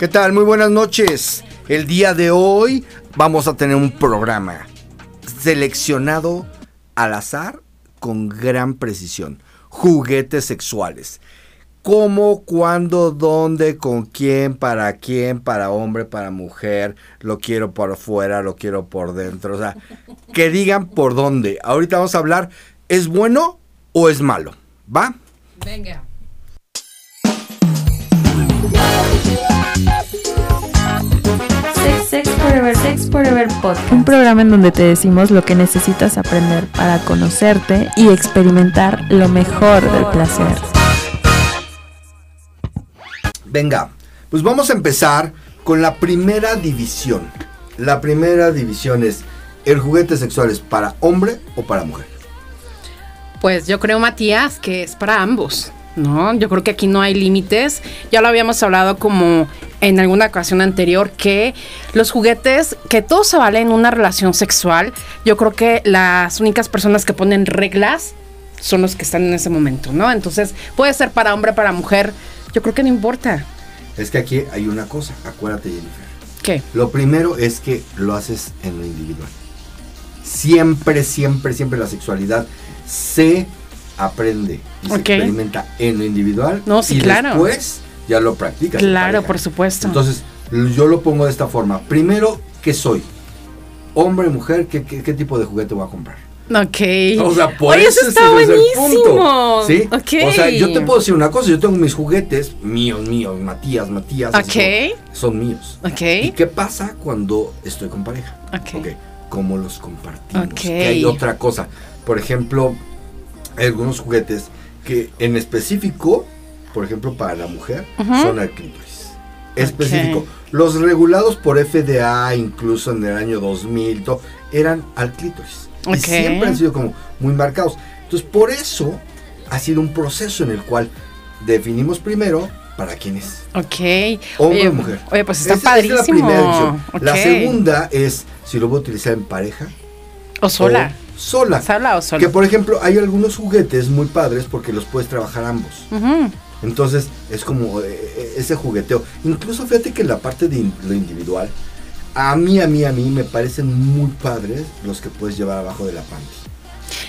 ¿Qué tal? Muy buenas noches. El día de hoy vamos a tener un programa seleccionado al azar con gran precisión. Juguetes sexuales. ¿Cómo, cuándo, dónde, con quién, para quién, para hombre, para mujer? Lo quiero por fuera, lo quiero por dentro. O sea, que digan por dónde. Ahorita vamos a hablar, ¿es bueno o es malo? ¿Va? Venga. Forever, Sex Forever Podcast. Un programa en donde te decimos lo que necesitas aprender para conocerte y experimentar lo mejor del placer. Venga, pues vamos a empezar con la primera división. La primera división es, ¿el juguete sexual es para hombre o para mujer? Pues yo creo, Matías, que es para ambos. ¿No? Yo creo que aquí no hay límites. Ya lo habíamos hablado como en alguna ocasión anterior que los juguetes, que todo se vale en una relación sexual, yo creo que las únicas personas que ponen reglas son los que están en ese momento, ¿no? Entonces, puede ser para hombre, para mujer, yo creo que no importa. Es que aquí hay una cosa, acuérdate Jennifer. ¿Qué? Lo primero es que lo haces en lo individual. Siempre, siempre, siempre la sexualidad se aprende y se experimenta en lo individual. No, sí, y claro. después ya lo practicas. Claro, por supuesto. Entonces, yo lo pongo de esta forma. Primero, ¿qué soy? Hombre, mujer, ¿qué, qué, qué tipo de juguete voy a comprar? Ok. O sea, por Oye, eso eso está ese es el buenísimo. punto. ¿Sí? Ok. O sea, yo te puedo decir una cosa, yo tengo mis juguetes míos, míos, Matías, Matías. Ok. son míos. Ok. ¿Y qué pasa cuando estoy con pareja? Ok. ¿Cómo los compartimos? Ok. Que hay otra cosa. Por ejemplo, hay algunos juguetes que en específico, por ejemplo, para la mujer, Ujú. son al clítoris. Específico. Los regulados por FDA, incluso en el año 2000, to- eran al clítoris. Ok. Y siempre han sido como muy marcados. Entonces, por eso ha sido un proceso en el cual definimos primero para quién es. Ok. Hombre oye, o mujer. Oye, pues está Esa- padrísimo. es la primera división. La segunda es si lo voy a utilizar en pareja O sola. o sola. ¿Sola o sola? Que por ejemplo hay algunos juguetes muy padres porque los puedes trabajar ambos. Entonces es como eh, eh, ese jugueteo. Incluso fíjate que la parte de in- lo individual, a mí, a mí, a mí me parecen muy padres los que puedes llevar abajo de la panty.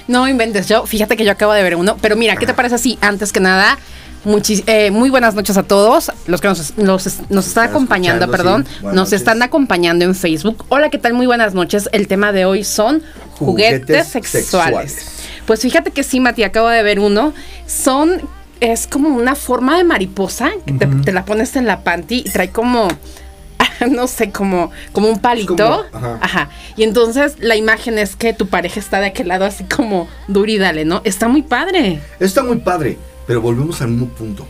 No inventes, yo, fíjate que yo acabo de ver uno, pero mira, ¿qué te parece así? Antes que nada, muchis- eh, muy buenas noches a todos, los que nos, nos, nos están acompañando, perdón, sí. Nos noches. están acompañando en Facebook. Hola, ¿qué tal? Muy buenas noches. El tema de hoy son juguetes, Juguetes sexuales. sexuales. Pues fíjate que sí, Mati, acabo de ver uno. Son, es como una forma de mariposa, que te, la pones en la panty y trae como... No sé, como, como un palito. como- ajá. Ajá. Y entonces la imagen es que tu pareja está de aquel lado así como duro y dale, ¿no? Está muy padre. Está muy padre, pero volvemos al mismo punto.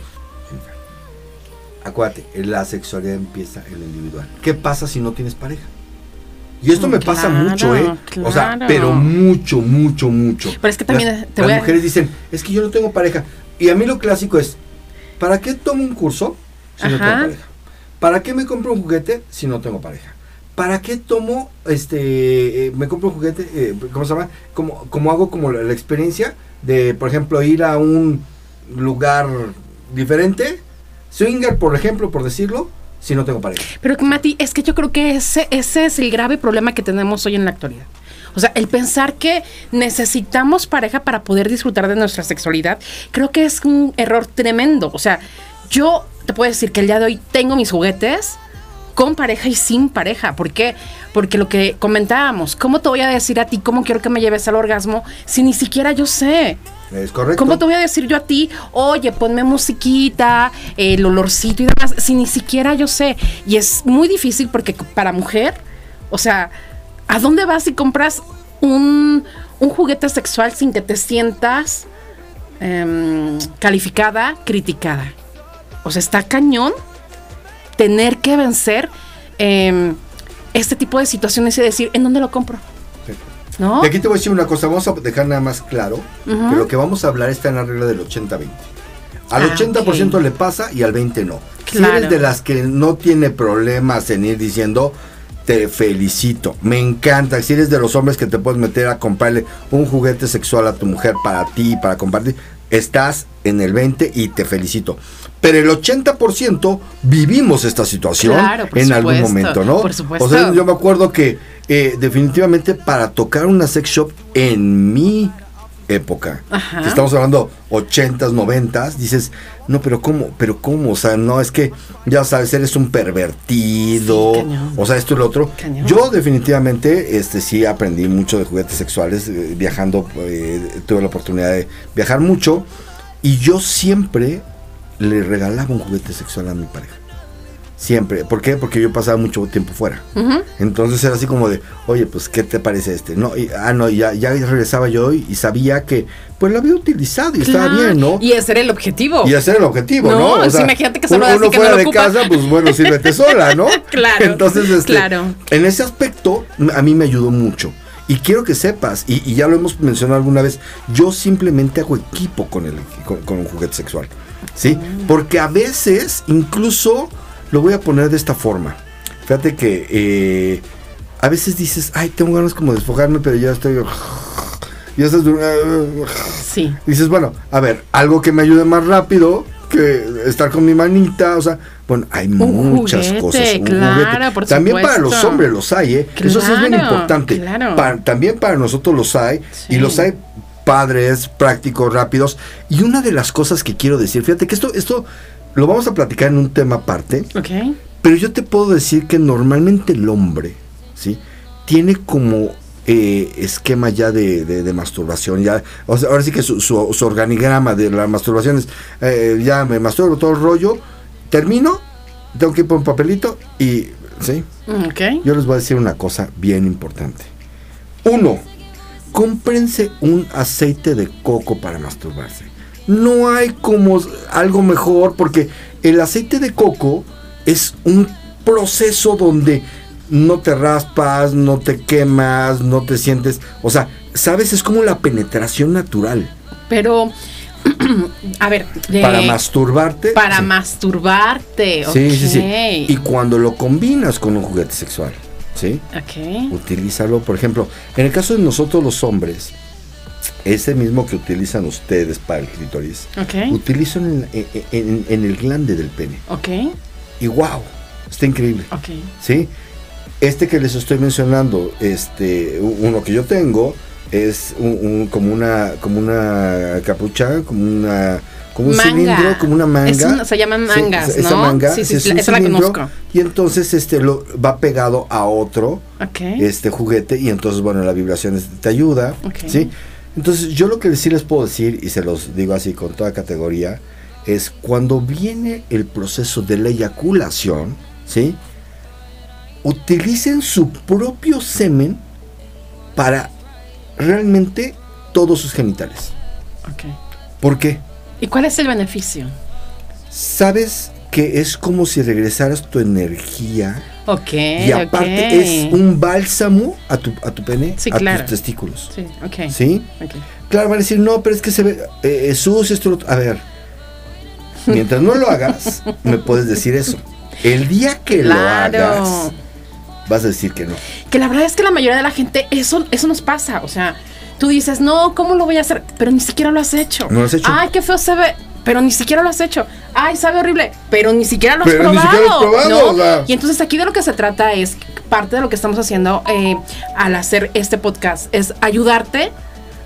Acuérdate, la sexualidad empieza en lo individual. ¿Qué pasa si no tienes pareja? Y esto me pasa Claro, mucho, ¿eh? O sea, claro. pero mucho, mucho, mucho. Pero es que también las, te las a- mujeres dicen, es que yo no tengo pareja. Y a mí lo clásico es, ¿para qué tomo un curso si no tengo pareja? ¿Para qué me compro un juguete si no tengo pareja? ¿Para qué tomo, este, eh, me compro un juguete, eh, ¿cómo se llama? Como, como hago como la, la experiencia de, por ejemplo, ir a un lugar diferente, swinger, por ejemplo, por decirlo, si no tengo pareja. Pero Mati, es que yo creo que ese, ese es el grave problema que tenemos hoy en la actualidad. O sea, el pensar que necesitamos pareja para poder disfrutar de nuestra sexualidad, creo que es un error tremendo. O sea, yo te puedo decir que el día de hoy tengo mis juguetes con pareja y sin pareja. ¿Por qué? Porque lo que comentábamos, ¿cómo te voy a decir a ti cómo quiero que me lleves al orgasmo si ni siquiera yo sé? ¿Es correcto? ¿Cómo te voy a decir yo a ti, oye, ponme musiquita, el olorcito y demás, si ni siquiera yo sé? Y es muy difícil porque para mujer, o sea, ¿a dónde vas y compras un, un juguete sexual sin que te sientas em, calificada, criticada? O sea, está cañón tener que vencer em, este tipo de situaciones y decir, ¿en dónde lo compro? ¿No? Y aquí te voy a decir una cosa, vamos a dejar nada más claro que lo que vamos a hablar está en la regla del 80-20. Al Ah, 80% ok. le pasa y al 20% no. Si eres de las que no tiene problemas en ir diciendo, te felicito, me encanta. Si eres de los hombres que te puedes meter a comprarle un juguete sexual a tu mujer para ti, para compartir, estás en el 20 y te felicito. Pero el 80% vivimos esta situación Claro, en algún momento, ¿no? por supuesto. O sea, yo me acuerdo que eh, definitivamente para tocar una sex shop en mi época, Ajá. que estamos hablando 80s, 90s, dices, no, pero ¿cómo? Pero ¿cómo? O sea, no, es que, ya sabes, eres un pervertido, Sí, o sea, esto y lo otro. Cañón. Yo definitivamente, este, sí aprendí mucho de juguetes sexuales, eh, viajando, eh, tuve la oportunidad de viajar mucho, y yo siempre le regalaba un juguete sexual a mi pareja. Siempre. ¿Por qué? Porque yo pasaba mucho tiempo fuera. Entonces era así como de, oye, pues, ¿qué te parece este? No, y- ah, no, ya, ya regresaba yo y, y sabía que, pues, lo había utilizado y estaba bien, ¿no? Y ese era el objetivo. Y ese era el objetivo, No, ¿no? pues, imagínate que solo uno, uno que fuera de ocupa. casa, pues bueno, sírvete sola, ¿no? Claro, Entonces, este, claro. en ese aspecto, a mí me ayudó mucho. Y quiero que sepas, y, y ya lo hemos mencionado alguna vez, yo simplemente hago equipo con, el, con, con un juguete sexual. ¿Sí? Mm. Porque a veces, incluso, lo voy a poner de esta forma. Fíjate que eh, a veces dices, ay, tengo ganas como de desfogarme, pero ya estoy. Ya estás. Sí. Dices, bueno, a ver, algo que me ayude más rápido que estar con mi manita, o sea, bueno, hay muchas juguete, cosas. un claro, por También para los hombres los hay, ¿eh? Eso sí es bien Claro, importante. claro. También para nosotros los hay, Sí. y los hay padres, prácticos, rápidos. Y una de las cosas que quiero decir, fíjate que esto, esto lo vamos a platicar en un tema aparte, Ok. pero yo te puedo decir que normalmente el hombre, ¿sí? Tiene como eh, esquema ya de, de- de masturbación, ya, o sea, ahora sí que su, su- su organigrama de la masturbación es, eh, ya me masturbo todo el rollo, termino, tengo que ir por un papelito y, ¿sí? Mm, Ok. Yo les voy a decir una cosa bien importante. Uno, cómprense un aceite de coco para masturbarse. No hay como algo mejor porque el aceite de coco es un proceso donde no te raspas, no te quemas, no te sientes, o sea, sabes, es como la penetración natural. Pero, a ver. de- para masturbarte. Para sí. masturbarte. Sí, sí, sí. Y cuando lo combinas con un juguete sexual, ¿sí? Ok. utilízalo, por ejemplo, en el caso de nosotros los hombres, ese mismo que utilizan ustedes para el clítoris, Ok. utilizan en, en- en- en el glande del pene. Ok. Y wow, está increíble. Ok. ¿Sí? Este que les estoy mencionando, este, uno que yo tengo, es un, un- como una, como una capucha, como una, como un Manga. cilindro, como una manga. Es se llaman mangas, esa- esa ¿no? manga, Sí, sí, es la- esa la conozco. Y entonces este lo va pegado a otro este juguete y entonces bueno la vibración es- te ayuda sí entonces yo lo que sí les puedo decir y se los digo así con toda categoría es cuando viene el proceso de la eyaculación sí utilicen su propio semen para realmente todos sus genitales Ok. ¿por qué? ¿Y cuál es el beneficio? sabes que es como si regresaras tu energía Ok. y aparte es un bálsamo a tu, a tu pene, Sí, a claro. tus testículos. Sí, ok. ¿Sí? Ok. Claro, van a decir, no, pero es que se ve eh, sucio, esto, lo otro". A ver, mientras no lo hagas, me puedes decir eso. El día que lo hagas, vas a decir que no. Que la verdad es que la mayoría de la gente, eso, eso nos pasa. O sea, tú dices, no, ¿cómo lo voy a hacer? Pero ni siquiera lo has hecho. No lo has hecho. Ay, qué feo se ve. Pero ni siquiera lo has hecho. Ay, sabe horrible. Pero ni siquiera lo has Pero ni probado. siquiera lo has probado, ¿no? o sea. Y entonces aquí de lo que se trata es, parte de lo que estamos haciendo eh, al hacer este podcast, es ayudarte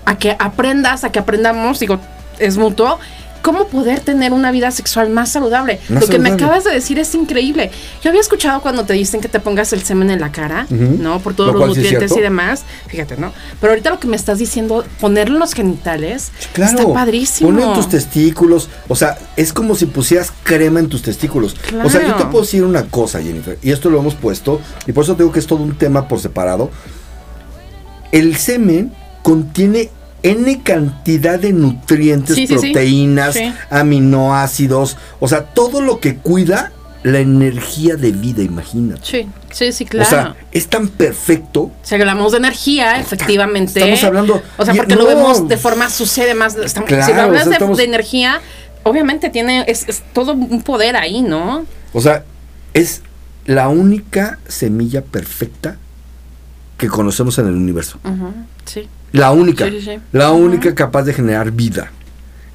a que aprendas, a que aprendamos, digo, es mutuo, cómo poder tener una vida sexual más saludable. Más lo que me acabas de decir es increíble. Yo había escuchado cuando te dicen que te pongas el semen en la cara. ¿no? Por todos Lo los sí nutrientes y demás. Fíjate, ¿no? Pero ahorita lo que me estás diciendo, ponerlo en los genitales, Claro, está padrísimo. Ponlo en tus testículos. O sea, es como si pusieras crema en tus testículos. O sea, yo te puedo decir una cosa, Jennifer, y esto lo hemos puesto, y por eso digo que es todo un tema por separado. El semen contiene N cantidad de nutrientes, Sí, sí, sí. proteínas, Sí. aminoácidos, o sea, todo lo que cuida la energía de vida, imagínate. Sí, sí, sí, claro. O sea, es tan perfecto. Si hablamos de energía, efectivamente. Estamos hablando- O sea, porque no. lo vemos de forma además. Estamos, Claro, si lo hablas o sea, de, estamos- de energía, obviamente tiene. Es, es todo un poder ahí, ¿no? O sea, es la única semilla perfecta que conocemos en el universo. Sí. La única. Sí, sí, sí. La única capaz de generar vida.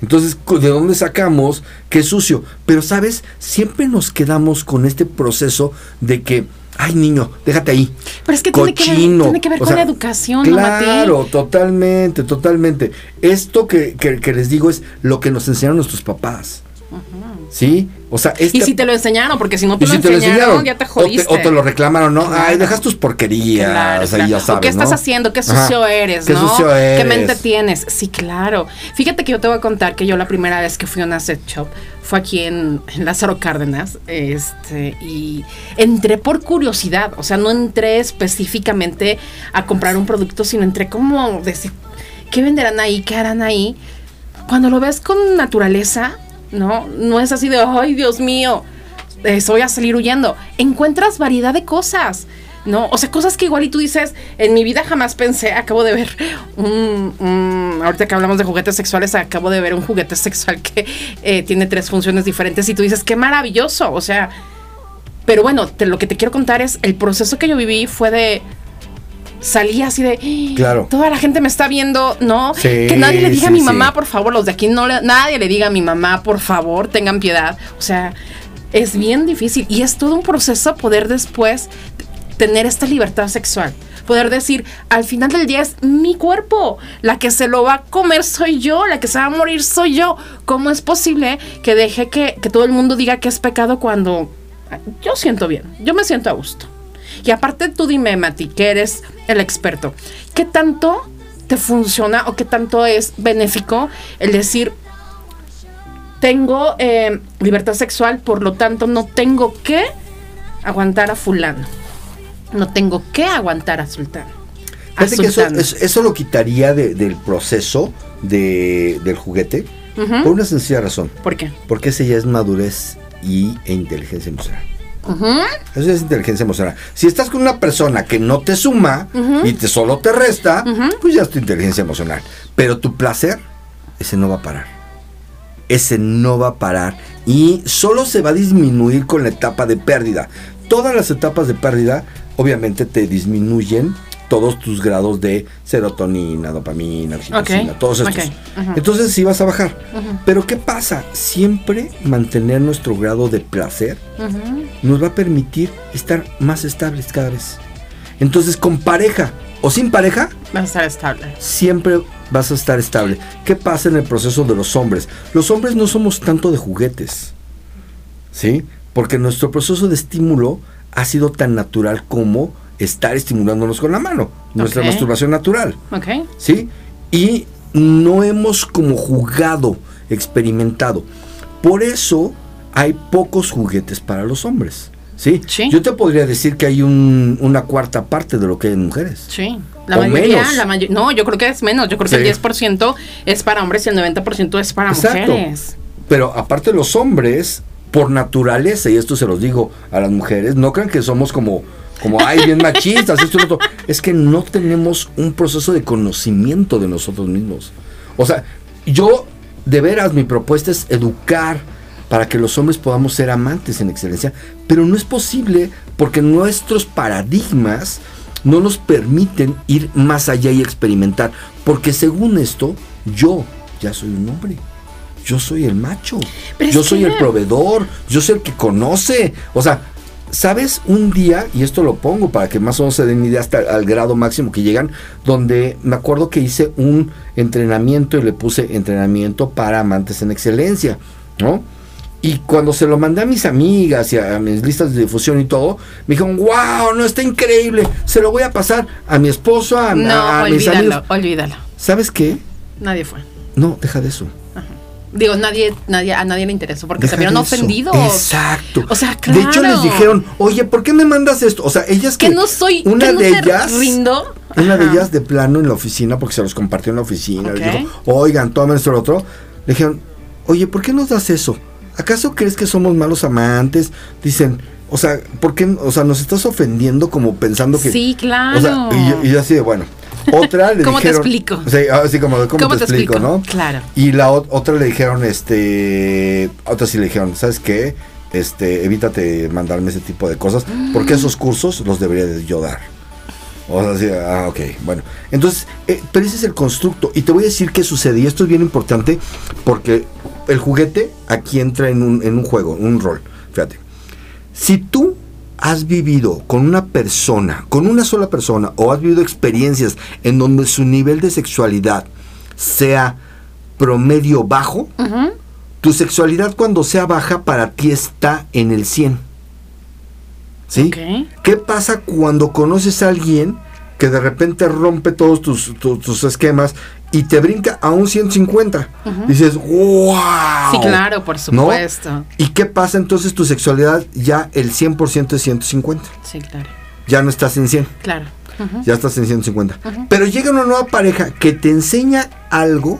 Entonces, ¿de dónde sacamos que es sucio? Pero, ¿sabes? Siempre nos quedamos con este proceso de que, ay, niño, déjate ahí. Pero es que tiene que ver- tiene que ver con la educación. Claro, totalmente, totalmente. Esto que, que- que les digo es lo que nos enseñaron nuestros papás. ¿Sí? O sea, Y este si te lo enseñaron, porque si no te y lo, si te lo enseñaron, ya te o jodiste. O te, lo reclamaron, ¿no? Claro. Ay, dejas tus porquerías. Claro, o sea, claro. ya sabes, ¿O qué estás ¿no? haciendo? ¿Qué Ajá. sucio eres? ¿Qué ¿no? sucio ¿Qué eres? mente tienes? Sí, claro. Fíjate que yo te voy a contar que yo la primera vez que fui a una set shop fue aquí en, en Lázaro Cárdenas. Este, y entré por curiosidad. O sea, no entré específicamente a comprar un producto, sino entré como decir, ¿qué venderán ahí? ¿Qué harán ahí? Cuando lo ves con naturaleza, ¿no? No es así de, ay, Dios mío, eh, voy a salir huyendo. Encuentras variedad de cosas, ¿no? O sea, cosas que igual y tú dices, en mi vida jamás pensé, acabo de ver un, ahorita que hablamos de juguetes sexuales, acabo de ver un juguete sexual que eh, tiene tres funciones diferentes y tú dices, qué maravilloso, o sea, pero bueno, lo que te quiero contar es, el proceso que yo viví fue de... Salí así de. "Ah, Claro. Toda la gente me está viendo, ¿no? Sí, que nadie le diga a mi sí. mamá, por favor, los de aquí no le, nadie le diga a mi mamá, por favor, tengan piedad. O sea, es bien difícil y es todo un proceso poder después tener esta libertad sexual. Poder decir, al final del día es mi cuerpo, la que se lo va a comer soy yo, la que se va a morir soy yo. ¿Cómo es posible que deje que, que todo el mundo diga que es pecado cuando yo siento bien, yo me siento a gusto? Y aparte tú dime, Mati, que eres el experto, ¿qué tanto te funciona o qué tanto es benéfico el decir, tengo eh, libertad sexual, por lo tanto no tengo que aguantar a fulano, no tengo que aguantar a sultano? A que eso, eso, eso lo quitaría de- del proceso de, del juguete por una sencilla razón. ¿Por qué? Porque ese ya es madurez y, e inteligencia emocional. Eso ya es inteligencia emocional. Si estás con una persona que no te suma y te solo te resta, pues ya es tu inteligencia emocional. Pero tu placer, ese no va a parar. Ese no va a parar. Y solo se va a disminuir con la etapa de pérdida. Todas las etapas de pérdida, obviamente, te disminuyen todos tus grados de serotonina, dopamina, oxitocina, todos estos. Entonces sí vas a bajar. Pero ¿qué pasa? Siempre mantener nuestro grado de placer nos va a permitir estar más estables cada vez. Entonces, con pareja o sin pareja, Vas a estar estable. siempre vas a estar estable. ¿Qué pasa en el proceso de los hombres? Los hombres no somos tanto de juguetes, ¿sí? Porque nuestro proceso de estímulo ha sido tan natural como estar estimulándonos con la mano, nuestra masturbación natural. ¿Ok? ¿sí? Y no hemos como jugado, experimentado. Por eso hay pocos juguetes para los hombres, ¿sí? Sí. Yo te podría decir que hay un- una cuarta parte de lo que hay en mujeres. Sí. La O mayoría, menos. la mayo- no, yo creo que es menos. Yo creo que el 10% es para hombres y el 90% es para Exacto. mujeres. Pero aparte los hombres, por naturaleza, y esto se los digo a las mujeres, no crean que somos como, como ay, bien machistas, esto y lo otro. Es que no tenemos un proceso de conocimiento de nosotros mismos. O sea, yo, de veras, mi propuesta es educar para que los hombres podamos ser amantes en excelencia, pero no es posible porque nuestros paradigmas no nos permiten ir más allá y experimentar, porque según esto, yo ya soy un hombre. Yo soy el macho. Pero yo soy que- el proveedor. Yo soy el que conoce. O sea, ¿sabes? Un día, y esto lo pongo para que más o menos se den idea hasta al grado máximo que llegan, donde me acuerdo que hice un entrenamiento y le puse entrenamiento para amantes en excelencia, ¿no? Y cuando se lo mandé a mis amigas y a, mis listas de difusión y todo, me dijeron, wow, no, está increíble. Se lo voy a pasar a mi esposo, a, No, a- a mis olvídalo, amigos. olvídalo. ¿Sabes qué? Nadie fue. No, deja de eso. Digo, nadie, nadie, a nadie le interesó porque Deja se vieron eso. ofendidos. Exacto. O sea, De hecho, les claro. dijeron, oye, ¿por qué me mandas esto? O sea, ellas que. Que no soy, Una que no de ellas. rindo. Una de ellas de plano en la oficina, porque se los compartió en la oficina. les Ok. dijo, oigan, tomen esto otro. Le dijeron, oye, ¿por qué nos das eso? ¿Acaso crees que somos malos amantes? Dicen, o sea, ¿por qué? O sea, nos estás ofendiendo como pensando que. Sí, claro. O sea, y, y así de, bueno. Otra le ¿Cómo te explico? Sí, así como, de, ¿cómo, te, explico, no? Claro. Y la ot- otra le dijeron, este, otra sí le dijeron, ¿sabes qué? Este, evítate mandarme ese tipo de cosas, porque esos cursos los debería de yo dar. O sea, sí, ah, ok, bueno. Entonces, eh, pero ese es el constructo. Y te voy a decir qué sucede. Y esto es bien importante porque el juguete aquí entra en un, en un juego, en un rol. Fíjate. Si tú has vivido con una persona, con una sola persona, o has vivido experiencias en donde su nivel de sexualidad sea promedio bajo, tu sexualidad cuando sea baja para ti está en el 100. ¿Sí? ¿Qué pasa cuando conoces a alguien que de repente rompe todos tus, tu- tus esquemas y te brinca a un 150? Dices, ¡wow! Sí, claro, por ¿No? supuesto. ¿Y qué pasa entonces tu sexualidad ya el 100% es 150? Sí, claro. Ya no estás en 100, Claro. Ya estás en 150. Pero llega una nueva pareja que te enseña algo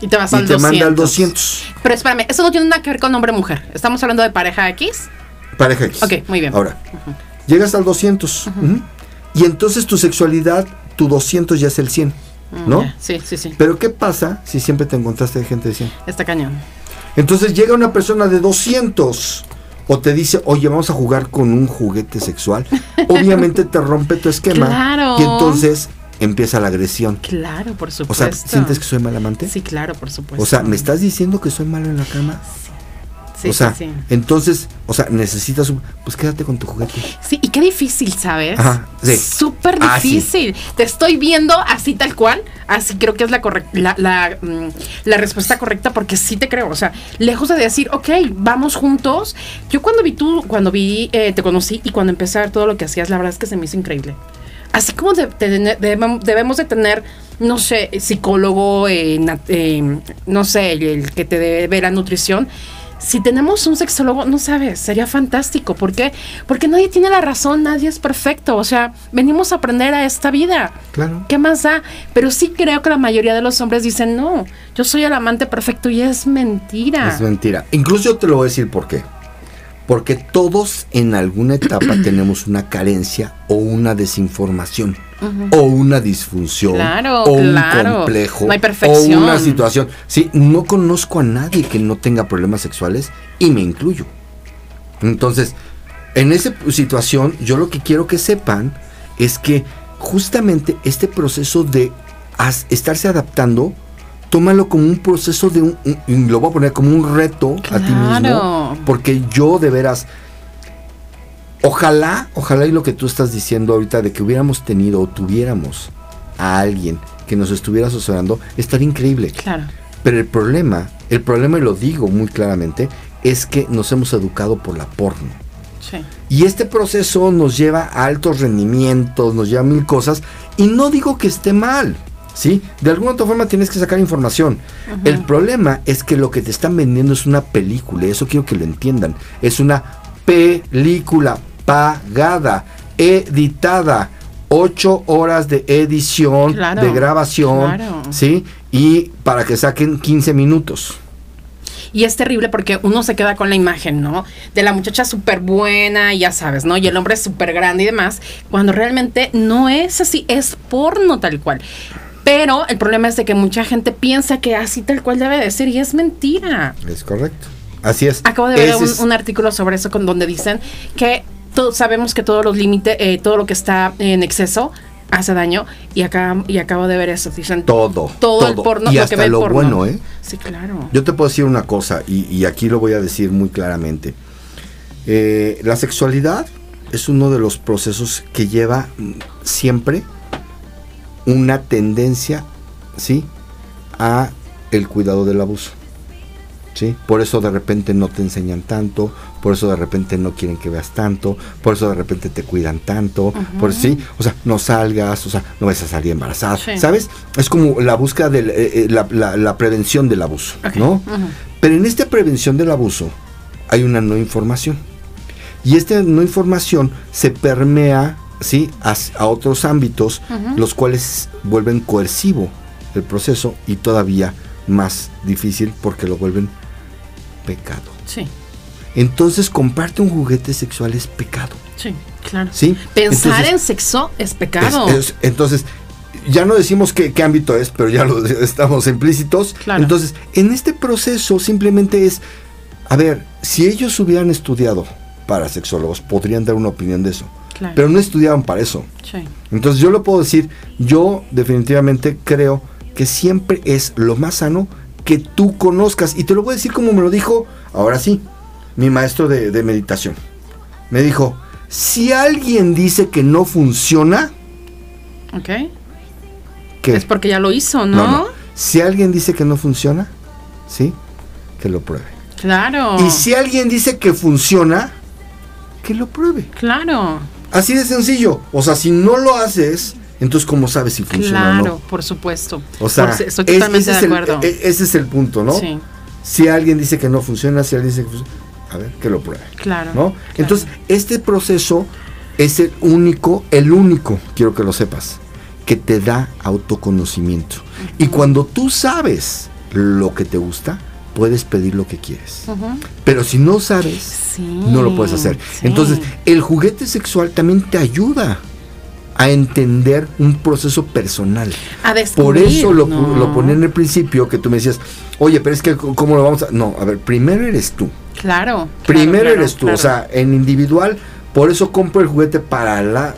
Y te vas y al te 200. manda al 200. Pero espérame, eso no tiene nada que ver con hombre-mujer. Estamos hablando de pareja X. Pareja X. Ok, muy bien. Ahora, llegas al 200. ujú, Y entonces tu sexualidad, tu 200 ya es el 100. Mm, ¿No? Sí, sí, sí. Pero ¿qué pasa si siempre te encontraste de gente de 100? Está cañón. Entonces llega una persona de 200 o te dice, oye, vamos a jugar con un juguete sexual. Obviamente te rompe tu esquema. Claro. Y entonces empieza la agresión. Claro, por O supuesto. sea, ¿sientes que soy mal amante? Sí, claro, por supuesto. O sea, ¿me estás diciendo que soy malo en la cama? Sí, o sea, sí, sí. entonces, o sea, necesitas un... Pues quédate con tu juguete. Sí, y qué difícil, ¿sabes? Ajá, sí. Súper Ah, sí. difícil. Te estoy viendo así tal cual. Así creo que es la, la, la, mm, la respuesta correcta porque sí te creo. O sea, lejos de decir, ok, vamos juntos. Yo cuando vi tú, cuando vi, eh, te conocí y cuando empecé a ver todo lo que hacías, la verdad es que se me hizo increíble. Así como de- de- debem- debemos de tener, no sé, psicólogo, eh, eh, no sé, el, el que te debe la nutrición. Si tenemos un sexólogo, no sabes, sería fantástico. ¿Por qué? Porque nadie tiene la razón, nadie es perfecto. O sea, venimos a aprender a esta vida. Claro. ¿Qué más da? Pero sí creo que la mayoría de los hombres dicen, no, yo soy el amante perfecto y es mentira. Es mentira. Incluso yo te lo voy a decir por qué. Porque todos en alguna etapa tenemos una carencia o una desinformación o una disfunción Claro, o un claro. complejo No hay perfección. o una situación. Sí, no conozco a nadie que no tenga problemas sexuales y me incluyo. Entonces, en esa situación, yo lo que quiero que sepan es que justamente este proceso de estarse adaptando, tómalo como un proceso de un, lo voy a poner como un reto a ti mismo, porque yo de veras, ojalá, ojalá y lo que tú estás diciendo ahorita de que hubiéramos tenido o tuviéramos a alguien que nos estuviera asesorando, estaría increíble. Claro. Pero el problema, el problema y lo digo muy claramente, es que nos hemos educado por la porno. Sí. Y este proceso nos lleva a altos rendimientos, nos lleva a mil cosas. Y no digo que esté mal, ¿sí? De alguna otra forma tienes que sacar información. El problema es que lo que te están vendiendo es una película. y Eso quiero que lo entiendan. Es una película pagada, editada. Ocho horas de edición, Claro, de grabación, claro. ¿sí? Y para que saquen 15 minutos. Y es terrible porque uno se queda con la imagen, ¿no? De la muchacha súper buena, ya sabes, ¿no? Y el hombre súper grande y demás, cuando realmente no es así, es porno tal cual. Pero el problema es de que mucha gente piensa que así tal cual debe de ser y es mentira. Es correcto. Así es. Acabo de ver un, artículo sobre eso con donde dicen que to- sabemos que todos los límites, eh, todo lo que está en exceso hace daño y acá y acabo de ver eso. Dicen Todo. todo, el porno, y lo hasta que ve el lo porno. bueno, ¿eh? Sí, claro. Yo te puedo decir una cosa, y, y aquí lo voy a decir muy claramente. Eh, la sexualidad es uno de los procesos que lleva siempre una tendencia, ¿sí? A el cuidado del abuso. ¿Sí? Por eso de repente no te enseñan tanto, por eso de repente no quieren que veas tanto, por eso de repente te cuidan tanto, por sí, o sea, no salgas, o sea, no vas a salir embarazada, Sí. ¿sabes? Es como la búsqueda de la, la- la prevención del abuso, ¿no? Pero en esta prevención del abuso hay una no información. Y esta no información se permea ¿sí? a, a otros ámbitos, los cuales vuelven coercivo el proceso y todavía más difícil porque lo vuelven pecado. Sí, Entonces comprarte un juguete sexual es pecado. sí, claro. ¿sí? Pensar Entonces, en sexo es pecado. es- es- entonces, ya no decimos qué, qué ámbito es, pero ya lo estamos implícitos. Claro. Entonces, en este proceso simplemente es, a ver, si ellos hubieran estudiado para sexólogos, podrían dar una opinión de eso. Claro. pero no estudiaban para eso. Sí. Entonces yo lo puedo decir, yo definitivamente creo que siempre es lo más sano que tú conozcas. Y te lo voy a decir como me lo dijo, ahora sí, mi maestro de, de meditación. Me dijo, si alguien dice que no funciona, Ok. ¿qué? Es porque ya lo hizo, ¿no? No, no. Si alguien dice que no funciona, ¿sí? Que lo pruebe. Claro. Y si alguien dice que funciona, que lo pruebe. Claro. Así de sencillo. O sea, si no lo haces, entonces ¿cómo sabes si funciona o Claro, no? por supuesto. O sea, Por- estoy es- totalmente ese, de es el, acuerdo. ese es el punto, ¿no? Sí, Si alguien dice que no funciona, si alguien dice que funciona, a ver, que lo pruebe. claro. ¿No? claro. Entonces, este proceso es el único, el único, quiero que lo sepas, que te da autoconocimiento. Y cuando tú sabes lo que te gusta, puedes pedir lo que quieres. Pero si no sabes, Sí, no lo puedes hacer. sí. Entonces, el juguete sexual también te ayuda a entender un proceso personal. a Por eso lo, ¿no? lo ponía en el principio que tú me decías, oye, pero es que ¿cómo lo vamos a...? No, a ver, primero eres tú. Claro. Primero claro, eres tú. claro. O sea, en individual, por eso compro el juguete para la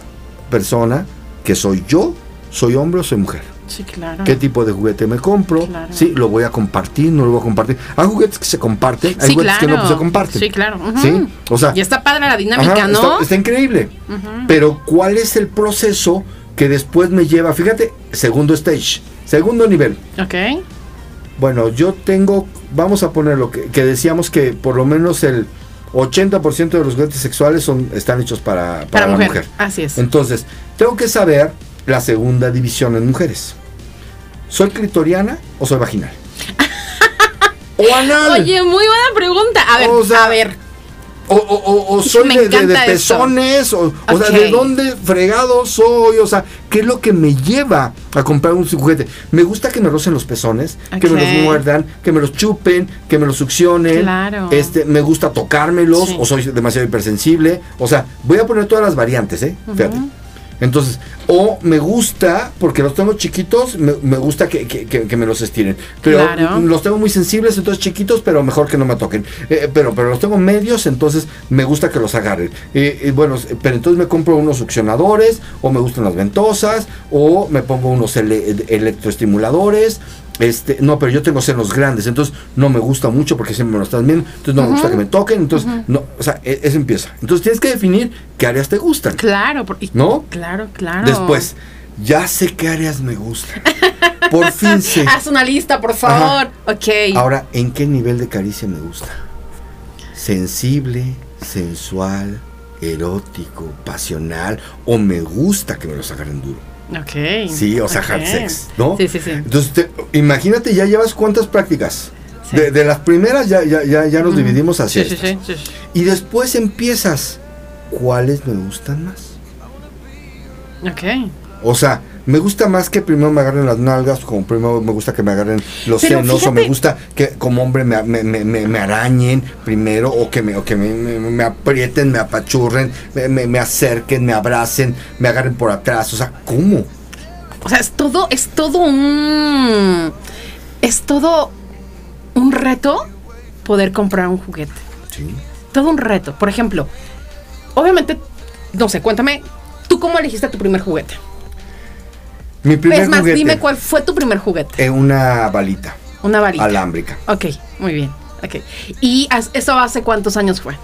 persona que soy yo, soy hombre o soy mujer. Sí, claro. ¿Qué tipo de juguete me compro? Claro. Sí, lo voy a compartir, no lo voy a compartir. Hay juguetes que se comparten, hay Sí, juguetes claro. que no pues, se comparten. Sí, claro. ¿Sí? O sea, Y está padre la dinámica, Ajá, ¿no? Está, está increíble. Pero ¿cuál es el proceso que después me lleva? Fíjate, segundo stage, segundo nivel. Ok. Bueno, yo tengo, vamos a poner lo que, que decíamos que por lo menos el 80% de los juguetes sexuales son, están hechos para, para, Para, la mujer. mujer. Así es. Entonces, tengo que saber la segunda división en mujeres. ¿Soy clitoriana o soy vaginal? o anal. Oye, muy buena pregunta. A ver, O sea, a ver. O, o- o- o Hijo, soy de, de- de encanta esto. pezones, o, o sea. ¿de dónde fregado soy? O sea, ¿qué es lo que me lleva a comprar un juguete? Me gusta que me rocen los pezones, que me los muerdan, que me los chupen, que me los succionen. Claro. Este, me gusta tocármelos, Sí. o soy demasiado hipersensible. O sea, voy a poner todas las variantes, ¿eh? Fíjate. Entonces, o me gusta, porque los tengo chiquitos, me, me gusta que, que- que- que me los estiren. Pero Claro. los tengo muy sensibles, entonces chiquitos, pero mejor que no me toquen. Eh, pero, pero los tengo medios, entonces me gusta que los agarren. Eh, eh, bueno, pero entonces me compro unos succionadores, o me gustan las ventosas, o me pongo unos ele- electroestimuladores. Este, no, pero yo tengo senos grandes, entonces no me gusta mucho porque siempre me lo están viendo, entonces no me gusta que me toquen, entonces no, o sea, e- eso empieza. Entonces tienes que definir qué áreas te gustan. Claro. por- y- ¿No? Claro, claro. Después, ya sé qué áreas me gustan. Por fin sé. Haz una lista, por favor. Ok. Ahora, ¿en qué nivel de caricia me gusta? Sensible, sensual, erótico, pasional, o me gusta que me los agarren duro. Ok. Sí, o sea, hard sex, ¿no? Sí, sí, sí. Entonces, te- imagínate, ya llevas cuántas prácticas. Sí. De, de las primeras ya, ya, ya, ya nos dividimos hacia Sí, sí, estas. sí, sí, sí. Y después empiezas, ¿cuáles me gustan más? Ok. O sea, me gusta más que primero me agarren las nalgas, como primero me gusta que me agarren los Pero senos, o me gusta que como hombre me, me, me- me- arañen primero, o que me, o que me, aprieten, me apachurren, me acerquen, me abracen, me agarren por atrás. O sea, ¿cómo? O sea, es todo, es todo un. Es todo un reto poder comprar un juguete. Sí. Todo un reto. Por ejemplo, obviamente, no sé, cuéntame, ¿tú cómo elegiste tu primer juguete? Mi primer es más, juguete dime cuál fue tu primer juguete. es una balita Una varita. alámbrica. Ok, muy bien. Ok. ¿Y eso hace cuántos años fue?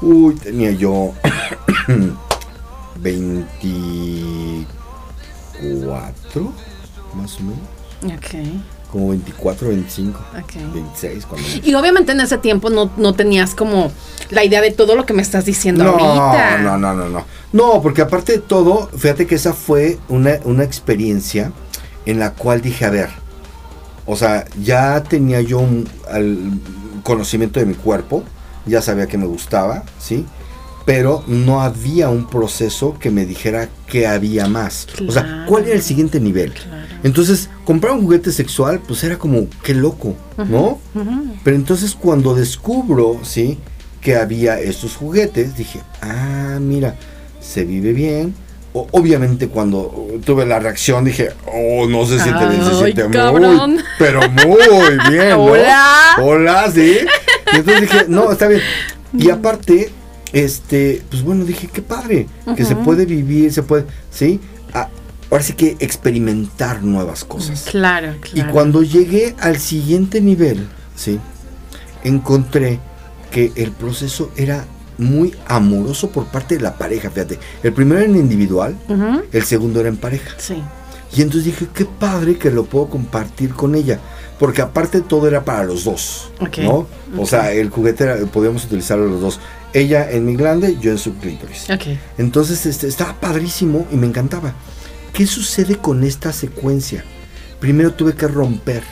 Uy, tenía yo 24, más o menos. Ok, Como 24, 25, ok. 26, cuando Y obviamente en ese tiempo no, no tenías como la idea de todo lo que me estás diciendo No, ahorita. no, no, no, no. No, porque aparte de todo, fíjate que esa fue una, una experiencia en la cual dije, a ver, o sea, ya tenía yo un al- conocimiento de mi cuerpo, ya sabía que me gustaba, ¿sí? Pero no había un proceso que me dijera que había más. O sea. ¿cuál era el siguiente nivel? Claro. Entonces, comprar un juguete sexual, pues era como, qué loco, ¿no? Pero entonces cuando descubro, ¿sí? Que había estos juguetes, dije, ah, mira, se vive bien. O- obviamente cuando tuve la reacción dije, oh, no se siente bien, se siente muy, cabrón. pero muy bien, ¿no? Hola. Hola, sí. Y entonces dije, no, está bien. Y aparte, este, pues bueno, dije, qué padre, que se puede vivir, se puede, ¿sí? Ahora sí que experimentar nuevas cosas. Claro, Y claro. cuando llegué al siguiente nivel, ¿sí? Encontré que el proceso era muy amoroso por parte de la pareja, fíjate. El primero era en individual, el segundo era en pareja. Sí. Y entonces dije, qué padre que lo puedo compartir con ella. Porque aparte todo era para los dos. Ok, ¿No? O sea, el juguete era, podíamos utilizarlo los dos. Ella en mi glande, yo en su clítoris. Ok. Entonces este, estaba padrísimo y me encantaba. ¿Qué sucede con esta secuencia? Primero tuve que romper.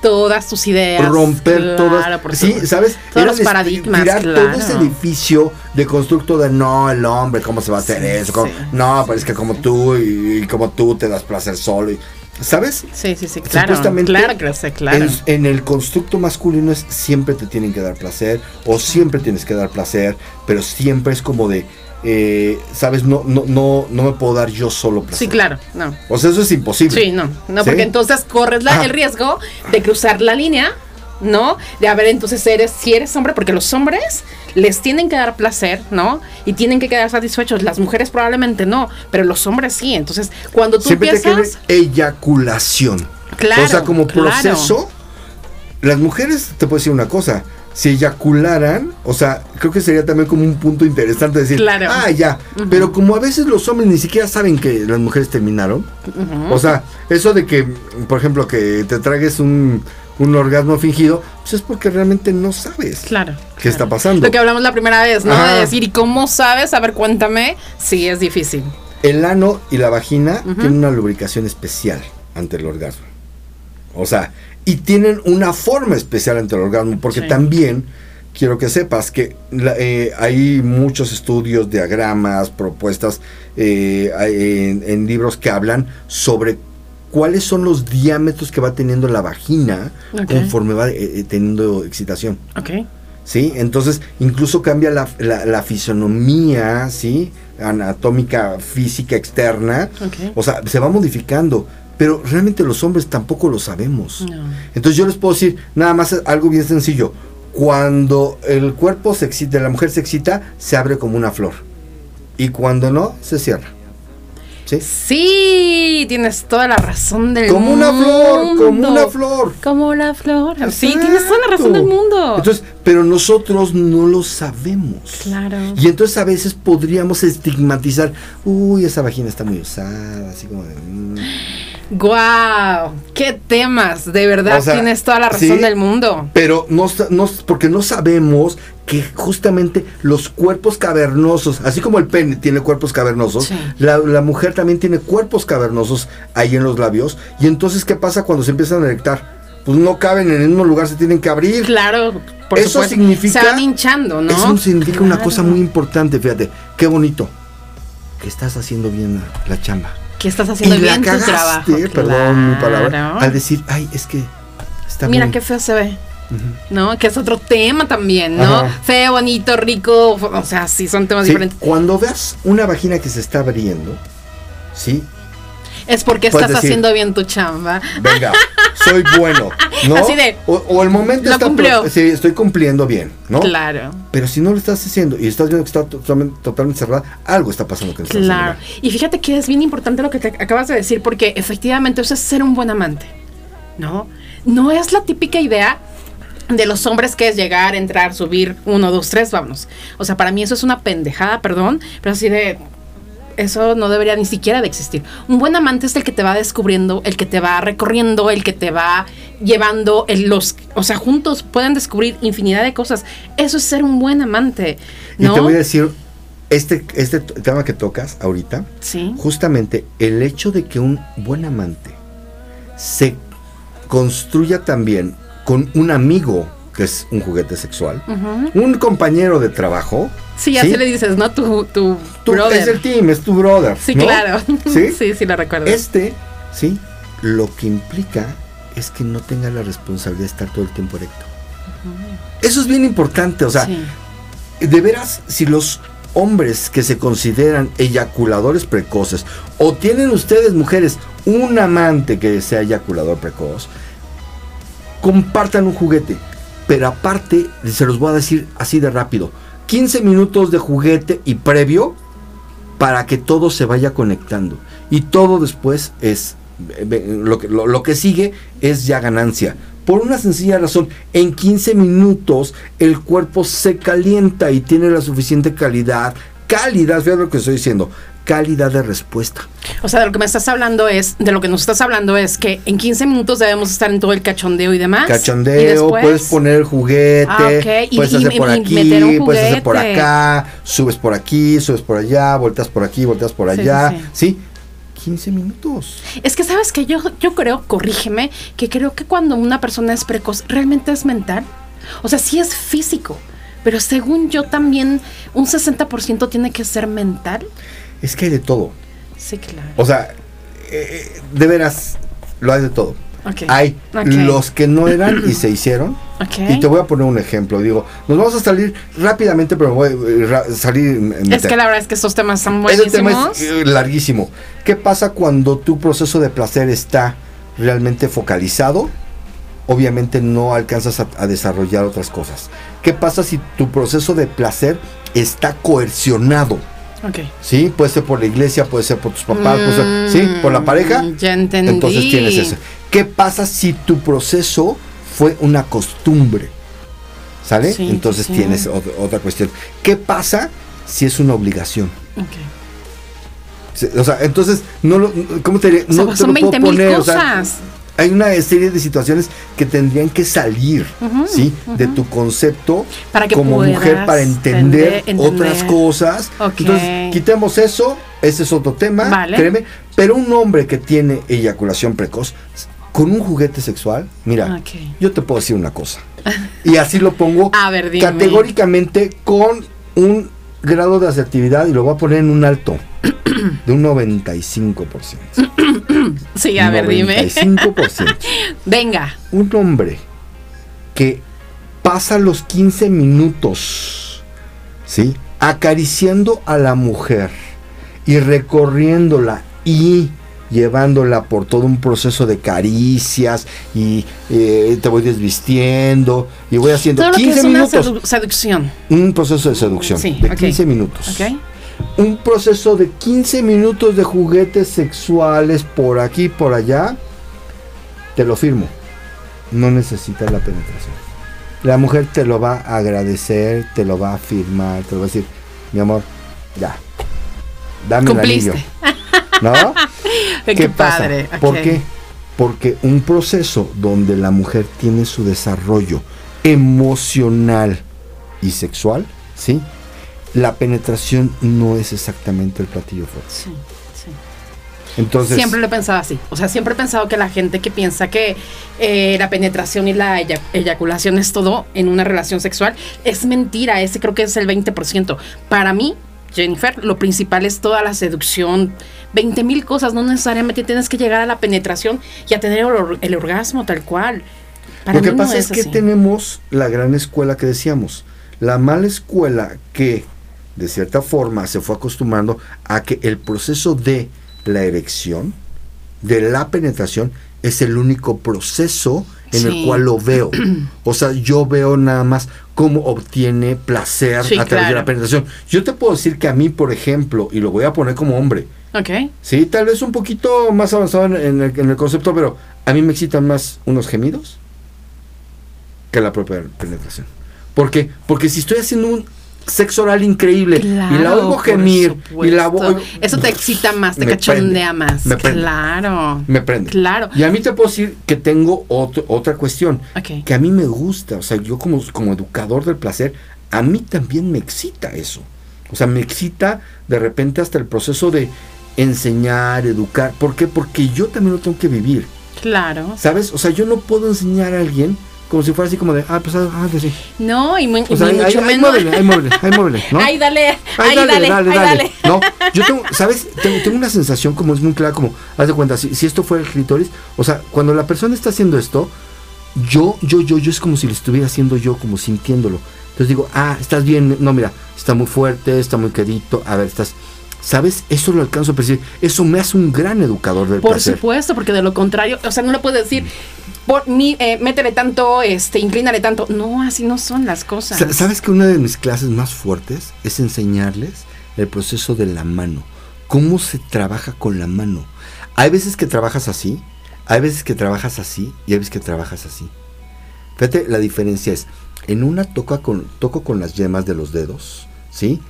Todas tus ideas. romper claro, todas. Sí. ¿sabes? Todos Era los paradigmas, Tirar claro. todo ese edificio de constructo de no, el hombre, ¿cómo se va a hacer Sí, eso? ¿Cómo- sí. No, pero es que como tú y, y como tú te das placer solo. y- ¿Sabes? Sí, sí, sí, claro. Supuestamente, claro que sé, claro. En, en el constructo masculino es siempre te tienen que dar placer o siempre tienes que dar placer, pero siempre es como de, eh, ¿sabes? No, no, no, no me puedo dar yo solo placer. Sí, claro, no. O sea, eso es imposible. Sí, no, no, ¿Sí? porque entonces corres la- el riesgo de cruzar la línea, ¿no? De a ver, entonces eres, si eres hombre, porque los hombres les tienen que dar placer, ¿no? Y tienen que quedar satisfechos. Las mujeres probablemente no, pero los hombres sí. Entonces, cuando tú Siempre empiezas, eyaculación. Claro, O sea, como claro. proceso, las mujeres, te puedo decir una cosa, si eyacularan, o sea, creo que sería también como un punto interesante decir, Claro. ah, ya, pero como a veces los hombres ni siquiera saben que las mujeres terminaron, o sea, eso de que, por ejemplo, que te tragues un, un orgasmo fingido, pues es porque realmente no sabes. claro. ¿Qué está pasando? Lo que hablamos la primera vez, ¿no? Ajá. De decir, ¿y cómo sabes? A ver, cuéntame. Sí, es difícil. El ano y la vagina tienen una lubricación especial ante el orgasmo. O sea, y tienen una forma especial ante el orgasmo, porque Sí. también quiero que sepas que la- eh, hay muchos estudios, diagramas, propuestas eh, en, en libros que hablan sobre cuáles son los diámetros que va teniendo la vagina conforme va eh, eh, teniendo excitación. Ok. ¿sí? Entonces, incluso cambia la, la, la fisonomía, ¿sí? Anatómica, física externa. Ok. O sea, se va modificando. Pero realmente los hombres tampoco lo sabemos. No. Entonces yo les puedo decir nada más algo bien sencillo. Cuando el cuerpo se excita, la mujer se excita, se abre como una flor. Y cuando no, se cierra. ¿Sí? Sí, tienes toda la razón del Como mundo. una flor, como una flor. Como la flor. Sí, tienes toda la razón del mundo. Entonces, pero nosotros no lo sabemos. Claro. Y entonces a veces podríamos estigmatizar, uy, esa vagina está muy usada, así como de... mm". ¡Guau! ¡Qué temas! De verdad O sea, tienes toda la razón sí. del mundo. Pero no, no- porque no sabemos que justamente los cuerpos cavernosos, así como el pene tiene cuerpos cavernosos, Sí. la, la mujer también tiene cuerpos cavernosos ahí en los labios. Y entonces, ¿qué pasa cuando se empiezan a erectar? Pues no caben en el mismo lugar, se tienen que abrir. Claro, por Eso supuesto. significa- Se van hinchando, ¿no? Eso significa una cosa muy importante, fíjate, qué bonito. Que estás haciendo bien la, la chamba. Que estás haciendo y la bien tu cagaste, trabajo. perdón mi palabra, Claro. al decir, ay, es que está Mira muy- qué feo se ve. ¿No? Que es otro tema también, ¿no? Ajá. Feo, bonito, rico. O sea, sí, son temas Sí, diferentes. Cuando veas una vagina que se está abriendo, sí, Es porque estás decir- haciendo bien tu chamba. venga, soy bueno, ¿no? Así de, o, o el momento lo está cumplió. sí, estoy cumpliendo bien, ¿no? Claro. Pero si no lo estás haciendo y estás viendo que está totalmente, totalmente cerrada, algo está pasando que no Claro. Y fíjate que es bien importante lo que te acabas de decir, porque efectivamente eso es ser un buen amante. ¿No? No es la típica idea de los hombres que es llegar, entrar, subir, uno, dos, tres, vámonos. O sea, para mí eso es una pendejada, perdón, pero así de. Eso no debería ni siquiera de existir. Un buen amante es el que te va descubriendo, el que te va recorriendo, el que te va llevando, el, los, o sea, juntos pueden descubrir infinidad de cosas. Eso es ser un buen amante, Y ¿no? te voy a decir, este, este tema que tocas ahorita, Sí. justamente el hecho de que un buen amante se construya también con un amigo que es un juguete sexual, un compañero de trabajo. Sí, así le dices, ¿no? Tu, tu brother. es el team, es tu brother. Sí, ¿no? claro. ¿Sí? sí, sí, lo recuerdo. Este, sí, lo que implica es que no tenga la responsabilidad de estar todo el tiempo erecto. Eso es bien importante, o sea, Sí. de veras, si los hombres que se consideran eyaculadores precoces, o tienen ustedes, mujeres, un amante que sea eyaculador precoz, compartan un juguete. Pero aparte, se los voy a decir así de rápido, 15 minutos de juguete y previo para que todo se vaya conectando. Y todo después es, eh, lo que, lo, lo que sigue es ya ganancia. Por una sencilla razón, en 15 minutos el cuerpo se calienta y tiene la suficiente calidad, calidad, fíjate lo que estoy diciendo, calidad de respuesta. O sea, de lo que me estás hablando es, de lo que nos estás hablando es que en 15 minutos debemos estar en todo el cachondeo y demás. y Cachondeo, después- puedes poner el juguete, Ah, ok, y- puedes y- hacer por y aquí, meter un puedes hacer por acá, subes por aquí, subes por allá, volteas por aquí, volteas por Sí, allá, sí, ¿sí? 15 minutos. Es que sabes que yo, yo creo, corrígeme, que creo que cuando una persona es precoz, realmente es mental. O sea, sí es físico, pero según yo también un 60% tiene que ser mental. Es que hay de todo. Sí, claro. O sea, eh, de veras, lo hay de todo. Hay los que no eran y se hicieron. Ok. Y te voy a poner un ejemplo. Digo, nos vamos a salir rápidamente, pero voy a eh, ra- salir. Es que la verdad es que estos temas están Ese buenísimos. tema es eh, larguísimo. ¿Qué pasa cuando tu proceso de placer está realmente focalizado? Obviamente no alcanzas a, a desarrollar otras cosas. ¿Qué pasa si tu proceso de placer está coercionado? Ok. ¿Sí? Puede ser por la iglesia, puede ser por tus papás, puede ser, ¿sí? Por la pareja. Mm, Ya entendí. Entonces tienes eso. ¿Qué pasa si tu proceso fue una costumbre? ¿Sale? Sí, Entonces sí. tienes ot- otra cuestión. ¿Qué pasa si es una obligación? Ok. Sí, O sea, entonces, no lo, ¿cómo te diré? O sea, No te son lo puedo 20 mil poner, o sea, cosas. Hay una serie de situaciones que tendrían que salir, ¿sí? De tu concepto Para que como mujer para entender, entender- otras cosas. Ok. Entonces, quitemos eso, ese es otro tema, Vale. créeme. Pero un hombre que tiene eyaculación precoz, con un juguete sexual, mira, yo te puedo decir una cosa. Y así lo pongo A ver, dime. categóricamente con un grado de asertividad y lo voy a poner en un alto de un 95%. Sí, a ver, dime. 95%. Venga. Un hombre que pasa los 15 minutos, ¿sí? Acariciando a la mujer y recorriéndola y llevándola por todo un proceso de caricias y eh, te voy desvistiendo y voy haciendo Todo lo que 15 es una minutos. sedu- seducción. Un proceso de seducción Sí, de ok. 15 minutos. ¿Ok? Un proceso de 15 minutos de juguetes sexuales por aquí, por allá. Te lo firmo. No necesitas la penetración. La mujer te lo va a agradecer, te lo va a firmar, te lo va a decir, mi amor, ya. Dame Cumpliste. el anillo. ¿No? Qué, pasa? padre. ¿Por qué? Porque un proceso donde la mujer tiene su desarrollo emocional y sexual, ¿sí? La penetración no es exactamente el platillo fuerte. Sí, sí. Entonces, siempre lo he pensado así. O sea, siempre he pensado que la gente que piensa que eh, la penetración y la eya- eyaculación es todo en una relación sexual, es mentira. Ese creo que es el 20%. Para mí, Jennifer, lo principal es toda la seducción. 20 mil cosas, no necesariamente tienes que llegar a la penetración y a tener el, or- el orgasmo tal cual. Para lo que no pasa es, que tenemos la gran escuela que decíamos, la mala escuela que de cierta forma se fue acostumbrando a que el proceso de la erección, de la penetración, es el único proceso en el cual lo veo. O sea, yo veo nada más cómo obtiene placer Sí, a través de la penetración. Yo te puedo decir que a mí, por ejemplo, y lo voy a poner como hombre, Ok. sí, tal vez un poquito más avanzado en, en el, en el concepto, pero a mí me excitan más unos gemidos que la propia penetración. ¿Por qué? Porque si estoy haciendo un sexo oral increíble y la oigo gemir y la voy- Eso te excita más, te cachondea prende, más. me prende. Claro. me prende. Claro. Y a mí te puedo decir que tengo otro- otra cuestión que a mí me gusta, o sea, yo como, como educador del placer, a mí también me excita eso. O sea, me excita de repente hasta el proceso de enseñar, educar. ¿Por qué? Porque yo también lo tengo que vivir. Claro. ¿Sabes? O sea, yo no puedo enseñar a alguien como si fuera así como de, ah, pues, ah, sí. No, y, mu- O sea, y ahí, mucho ahí, ahí menos. muévele, ahí muévele, ahí muévele, ¿no? Ay, dale, Ay, ay, dale, dale, ay, dale. No, yo tengo, ¿sabes? Tengo, tengo una sensación como es muy clara, como, haz de cuenta, si, si esto fuera el clítoris, o sea, cuando la persona está haciendo esto, yo, yo, yo, yo es como si lo estuviera haciendo yo, como sintiéndolo. Entonces digo, ah, estás bien, no, mira, está muy fuerte, está muy quedito, a ver, estás, ¿sabes? Eso lo alcanzo a percibir, eso me hace un gran educador del Por placer. supuesto, porque de lo contrario, o sea, no le puedes decir, por, mi, eh, métele tanto, este, inclínale tanto. No, así no son las cosas. Sa- ¿Sabes que una de mis clases más fuertes es enseñarles el proceso de la mano? ¿Cómo se trabaja con la mano? Hay veces que trabajas así, hay veces que trabajas así y hay veces que trabajas así. Fíjate, la diferencia es, en una toca con, toco con las yemas de los dedos, ¿sí?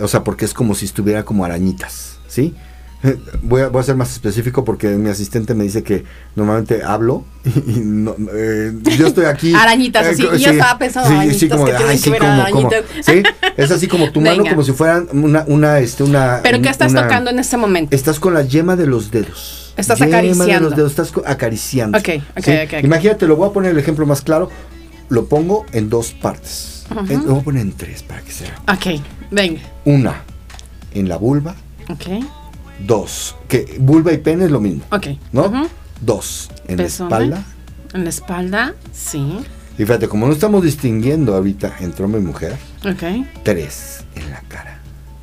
O sea, porque es como si estuviera como arañitas, ¿sí? Voy a, voy a ser más específico porque mi asistente me dice que normalmente hablo y no, eh, yo estoy aquí. Arañitas, eh, así, y yo estaba pensando, arañitas como que de, ay, que sí, como. ¿sí? Es así como tu mano, Venga. como si fueran una, una, este, una. ¿Pero qué estás una- tocando en este momento? Estás con la yema de los dedos. Estás Yema de acariciando. los dedos, estás acariciando. Ok, ok, ¿sí? ok. Imagínate, lo voy a poner el ejemplo más claro. Lo pongo en dos partes. En- lo voy a poner en tres para que sea. Ok, venga. Una, en la vulva. Ok, Dos, que vulva y pene es lo mismo. ok. ¿no? Dos, en la espalda. En la espalda, sí. Y fíjate, como no estamos distinguiendo ahorita entre hombre y mujer, Ok, tres en la cara.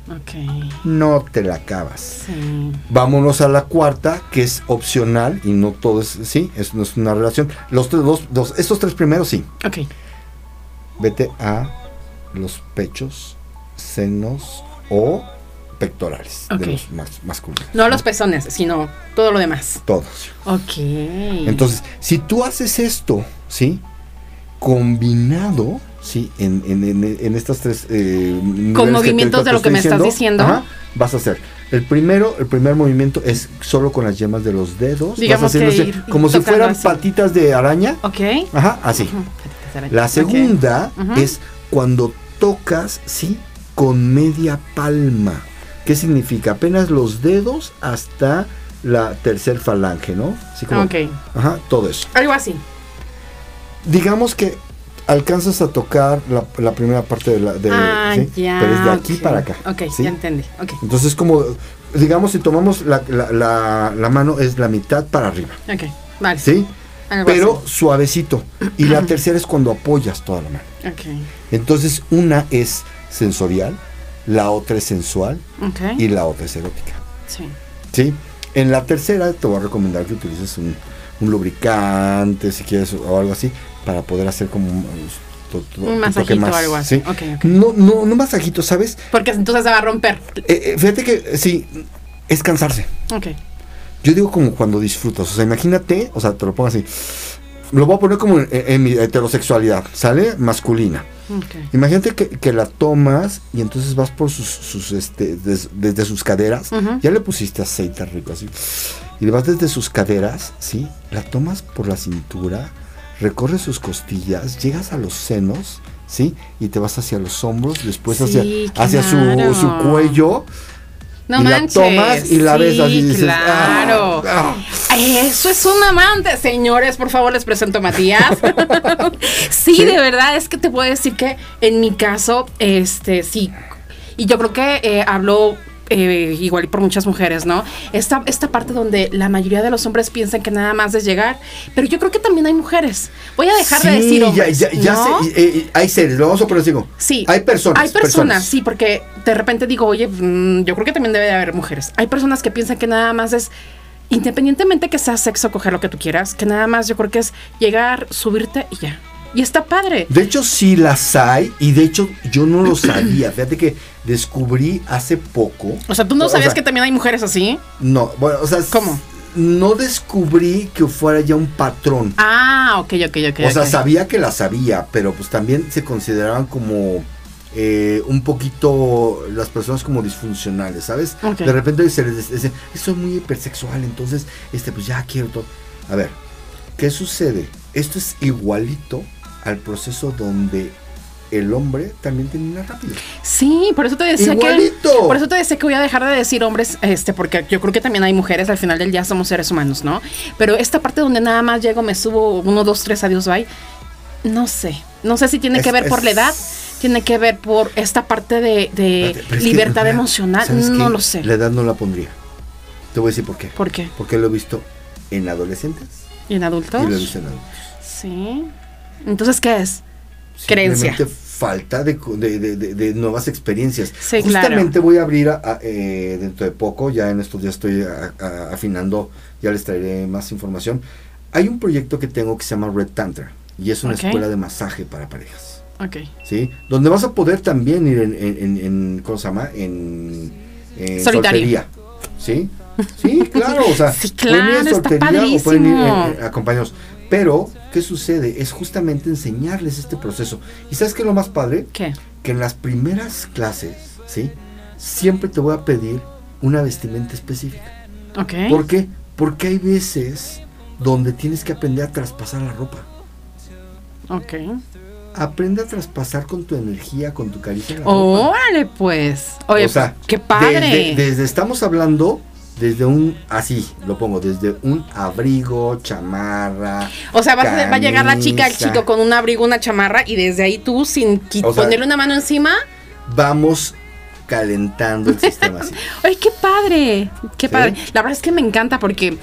ok. No te la acabas. Sí. Vámonos a la cuarta, que es opcional y no todo es, sí, es, no es una relación. Los tres, dos, dos, estos tres primeros sí. Ok, Vete a los pechos, senos o pectorales de los mas- masculinos. no los pezones, sino todo lo demás. Todos. Ok. Entonces, si tú haces esto, ¿sí? Combinado, ¿sí? En, en, en, en estas tres... eh, te- movimientos de lo que me estás diciendo. ajá, vas a hacer. El primero, el primer movimiento es solo con las yemas de los dedos. Digamos vas haciendo que ir- como si fueran así. patitas de araña. Ok. Ajá, así. La segunda es cuando tocas, ¿sí? Con media palma. ¿Qué significa? Apenas los dedos hasta la tercer falange, ¿no? Así como, Ok. Ajá, todo eso. Algo así. Digamos que alcanzas a tocar la, la primera parte de la... De, ah, ¿sí? ya. Pero es de aquí para acá. Ok, ¿sí? ya entendí. Ok, Entonces como, digamos, si tomamos la, la, mano es la mitad para arriba, ok. Vale. ¿sí? Algo Pero suavecito. Y la tercera es cuando apoyas toda la mano. Ok. Entonces una es sensorial, la otra es sensual y la otra es erótica. Sí. ¿Sí? En la tercera te voy a recomendar que utilices un, un lubricante, si quieres, o algo así, para poder hacer como un, to- to- Un un masajito más, o algo así. ¿sí? No, no, no masajito, ¿sabes? Porque entonces se va a romper. Eh, eh, fíjate que sí, es cansarse. Ok. Yo digo como cuando disfrutas, o sea, imagínate, o sea, te lo pongo así. Lo voy a poner como en, en mi heterosexualidad, ¿sale? Masculina. Imagínate que, que la tomas y entonces vas por sus, sus este, des- desde sus caderas, ya le pusiste aceite rico así, y le vas desde sus caderas, ¿sí? La tomas por la cintura, recorres sus costillas, llegas a los senos, ¿sí? Y te vas hacia los hombros, después hacia, hacia su, su cuello, No y manches. la tomas y la ves así Sí, dices, claro. "Ah, ah". Eso es un amante, señores. Por favor, les presento a Matías. sí, ¿Sí? de verdad, es que te puedo decir que en mi caso, este, sí. Y yo creo que eh, hablo eh, igual y por muchas mujeres, ¿no? Esta, esta parte donde la mayoría de los hombres piensan que nada más es llegar, pero yo creo que también hay mujeres. Voy a dejar de decir hombres, ya, ya ¿no? sé, eh, hay seres, lo vamos a poner así como, Sí. hay personas. Hay personas, sí, porque de repente digo, oye, mm, yo creo que también debe de haber mujeres. Hay personas que piensan que nada más es, independientemente que sea sexo, coger lo que tú quieras, que nada más yo creo que es llegar, subirte y ya. Y está padre. De hecho, sí las hay y de hecho yo no lo sabía. Fíjate que descubrí hace poco. O sea, ¿tú no O sabías sea, que también hay mujeres así? No, bueno, o sea, ¿Cómo? No descubrí que fuera ya un patrón. Ah, ok, ok, ok. o sea, sabía que las sabía, pero pues también se consideraban como eh, un poquito las personas como disfuncionales, ¿sabes? De repente se les dice, soy muy hipersexual, entonces, este, pues ya quiero todo. A ver, ¿qué sucede? Esto es igualito al proceso donde el hombre también termina rápido. Sí, por eso te decía Igualito. que. Por eso te decía que voy a dejar de decir hombres, este, porque yo creo que también hay mujeres, al final del día somos seres humanos, ¿no? Pero esta parte donde nada más llego, me subo uno, dos, tres, adiós, bye. No sé. No sé si tiene Es- que ver por la edad, tiene que ver por esta parte de, que, libertad emocional. ¿sabes No lo sé. La edad no la pondría. Te voy a decir por qué. ¿Por qué? Porque lo he visto en adolescentes ¿Y en adultos? y lo he visto en adultos. Sí. Entonces, ¿qué es? Creencia. Falta de, de- de- de- nuevas experiencias. Sí, Justamente voy a abrir a- a, eh, dentro de poco, ya en estos días estoy a- a- afinando, ya les traeré más información. Hay un proyecto que tengo que se llama Red Tantra y es una Ok. escuela de masaje para parejas. Ok. ¿sí? Donde vas a poder también ir en, en, en- en- ¿cómo se llama? En, en soltería, ¿sí? Sí, claro, o sea, Sí, pueden ir en claro, está soltería o pueden ir acompañados. Pero, ¿qué sucede? Es justamente enseñarles este proceso. ¿Y sabes qué es lo más padre? ¿Qué? Que en las primeras clases, ¿sí? Siempre te voy a pedir una vestimenta específica. Ok. ¿Por qué? Porque hay veces donde tienes que aprender a traspasar la ropa. Ok. Aprende a traspasar con tu energía, con tu caricia la ropa. Órale, pues. Oye, o sea, qué padre. Desde, desde- estamos hablando desde un, así lo pongo, desde un abrigo, chamarra. O sea, vas a- va a llegar la chica, el chico con un abrigo, una chamarra y desde ahí tú sin qui- O sea- ponerle una mano encima. Vamos calentando el sistema así. ¡Ay, qué padre! ¡Qué ¿Sí? padre! La verdad es que me encanta porque,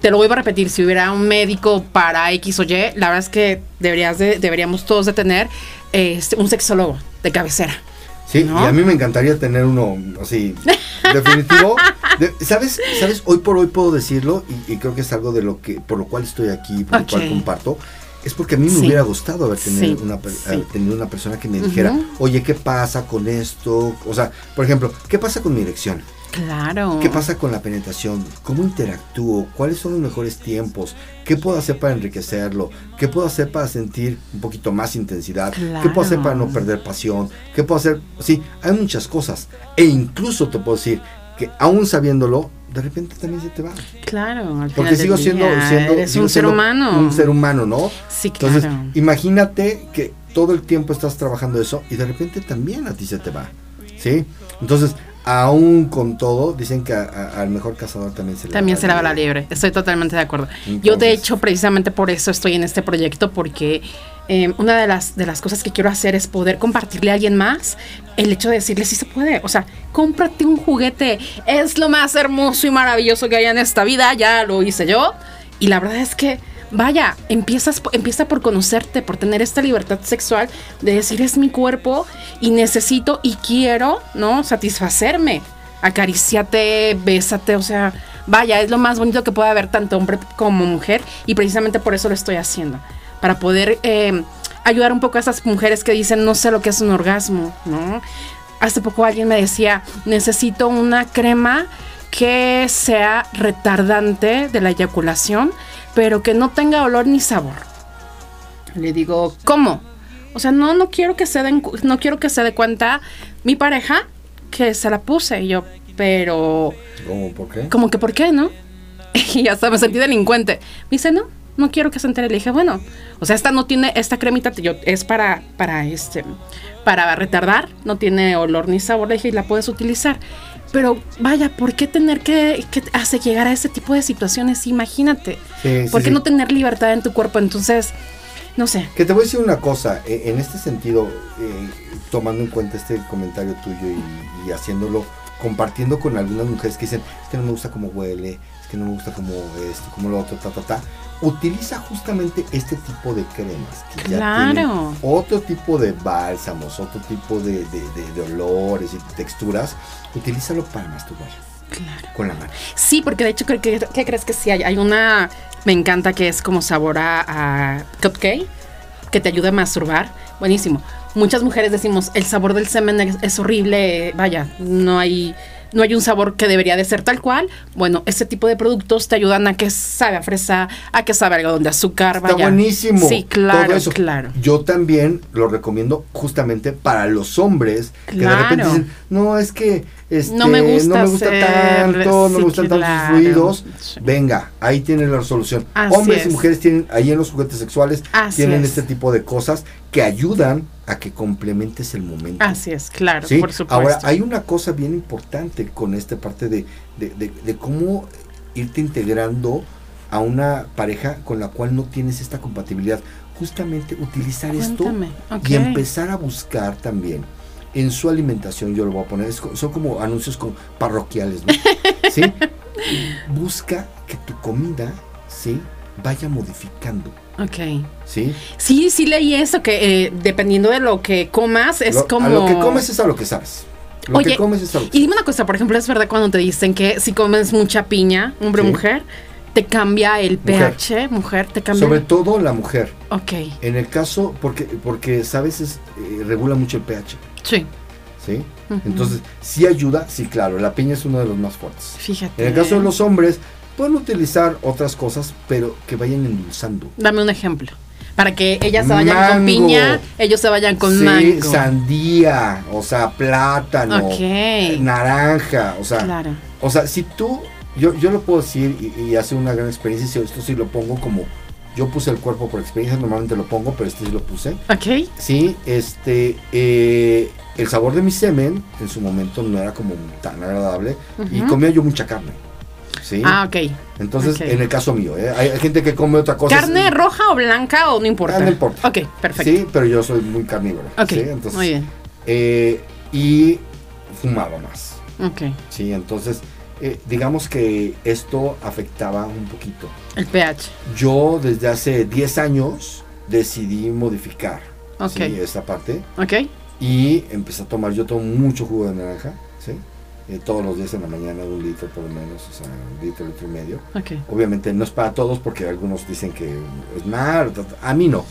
te lo vuelvo a repetir, si hubiera un médico para X o Y, la verdad es que deberías de, deberíamos todos de tener este, un sexólogo de cabecera. Sí, ¿No? y a mí me encantaría tener uno así, definitivo. De- ¿Sabes? ¿Sabes? Hoy por hoy puedo decirlo y, y creo que es algo de lo que, por lo cual estoy aquí, por lo cual comparto. Es porque a mí me Sí. hubiera gustado haber tenido, Sí, una, haber tenido una persona que me dijera, oye, ¿qué pasa con esto? O sea, por ejemplo, ¿qué pasa con mi erección? Claro. ¿Qué pasa con la penetración? ¿Cómo interactúo? ¿Cuáles son los mejores tiempos? ¿Qué puedo hacer para enriquecerlo? ¿Qué puedo hacer para sentir un poquito más intensidad? ¿Qué puedo hacer para no perder pasión? ¿Qué puedo hacer? Sí, hay muchas cosas. E incluso te puedo decir que aún sabiéndolo, de repente también se te va. Claro. al Porque sigo del siendo, día, siendo, Eres sigo un ser humano. Un ser humano, ¿no? Sí, claro. Entonces, imagínate que todo el tiempo estás trabajando eso y de repente también a ti se te va. ¿Sí? Entonces, aún con todo, dicen que a- a- al mejor cazador también se le También va se la va la liebre, estoy totalmente de acuerdo. Yo de Entonces- hecho precisamente por eso estoy en este proyecto porque eh, una de las, de las cosas que quiero hacer es poder compartirle a alguien más el hecho de decirle si se puede, o sea, cómprate un juguete, es lo más hermoso y maravilloso que hay en esta vida, ya lo hice yo. Y la verdad es que vaya, empiezas, empieza por conocerte, por tener esta libertad sexual de decir es mi cuerpo y necesito y quiero, ¿no? Satisfacerme. Acariciate, bésate, o sea, vaya, es lo más bonito que puede haber tanto hombre como mujer y precisamente por eso lo estoy haciendo, para poder eh, ayudar un poco a esas mujeres que dicen no sé lo que es un orgasmo, ¿no? Hace poco alguien me decía, necesito una crema que sea retardante de la eyaculación, pero que no tenga olor ni sabor. Le digo, ¿cómo? O sea, no, no quiero que se den, no quiero que se dé cuenta mi pareja que se la puse. Y yo, pero, ¿Cómo? ¿Por qué? como que, ¿por qué, no? Y hasta me sentí delincuente. Me dice, no, no quiero que se entere. Le dije, bueno, o sea, esta no tiene, esta cremita yo, es para, para este, para retardar, no tiene olor ni sabor. Le dije, y la puedes utilizar. Pero vaya, ¿por qué tener que, que hace llegar a ese tipo de situaciones? Imagínate. Sí, sí, ¿Por qué sí. no tener libertad en tu cuerpo? Entonces, no sé. Que te voy a decir una cosa, eh, en este sentido, eh, tomando en cuenta este comentario tuyo y, y haciéndolo, compartiendo con algunas mujeres que dicen, es que no me gusta cómo huele, es que no me gusta cómo esto, cómo lo otro, ta, ta, ta. Utiliza justamente este tipo de cremas que ya Claro. tienen otro tipo de bálsamos, otro tipo de, de- de- de olores y texturas. Utilízalo para masturbar Claro. con la mano. Sí, porque de hecho, ¿qué, qué- qué crees que sí hay? Hay una, me encanta que es como sabor a, a cupcake, que te ayuda a masturbar. Buenísimo. Muchas mujeres decimos, el sabor del semen es, es horrible, vaya, no hay, no hay un sabor que debería de ser tal cual. Bueno, este tipo de productos te ayudan a que sabe a fresa, a que sabe algodón de azúcar, Está vaya. buenísimo. Sí, claro, todo eso. claro. Yo también lo recomiendo justamente para los hombres que de repente dicen, no, es que este, No me gusta no me gusta hacer- tanto, no me gustan tantos fluidos. Venga, ahí tienen la resolución. Así Hombres y es. mujeres tienen ahí en los juguetes sexuales, Así tienen es. este tipo de cosas que ayudan a que complementes el momento. Así es, claro, ¿sí? por supuesto. Ahora, hay una cosa bien importante con esta parte de, de, de- de cómo irte integrando a una pareja con la cual no tienes esta compatibilidad. Justamente utilizar Cuéntame, esto y empezar a buscar también en su alimentación, yo lo voy a poner, es son como anuncios como parroquiales, ¿no? ¿Sí? Busca que tu comida, ¿sí? Vaya modificando, Ok. ¿sí? Sí, sí leí eso, que eh, dependiendo de lo que comas, es Lo- como... A lo que comes es a lo que sabes. Lo Oye, que comes es a lo que Y dime una cosa, por ejemplo, es verdad cuando te dicen que si comes mucha piña, hombre o Sí. mujer, te cambia el pH, mujer, te cambia. Sobre todo la mujer. Ok, En el caso, porque, porque sabes, es, eh, regula mucho el pH, sí, ¿sí? Entonces, sí ayuda, sí, claro, la piña es uno de los más fuertes. fíjate. En el caso de los hombres, pueden utilizar otras cosas, pero que vayan endulzando. Dame un ejemplo. Para que ellas se vayan con piña, ellos se vayan con sí, mango. sandía, o sea, plátano, Ok. naranja, o sea, Claro. o sea, si tú, yo, yo lo puedo decir y, y hace una gran experiencia, si esto sí lo pongo como, yo puse el cuerpo por experiencia, normalmente lo pongo, pero este sí lo puse. Ok. Sí, este, eh, el sabor de mi semen en su momento no era como tan agradable y comía yo mucha carne. Sí. Ah, ok. Entonces, en el caso mío, ¿eh? hay, hay gente que come otra cosa. ¿Carne roja o blanca o no importa? Ah, no importa. Ok, perfecto. Sí, pero yo soy muy carnívoro. ok, ¿sí? Entonces, muy bien. eh, y fumaba más. Ok, Sí, entonces, eh, digamos que esto afectaba un poquito. el pH. Yo desde hace 10 años decidí modificar Ok. ¿sí? esta parte Ok, y empecé a tomar, yo tomo mucho jugo de naranja, ¿sí? Eh, todos los días en la mañana, un litro por lo menos, o sea, un litro, litro y medio. ok. Obviamente no es para todos porque algunos dicen que es mal, a mí no.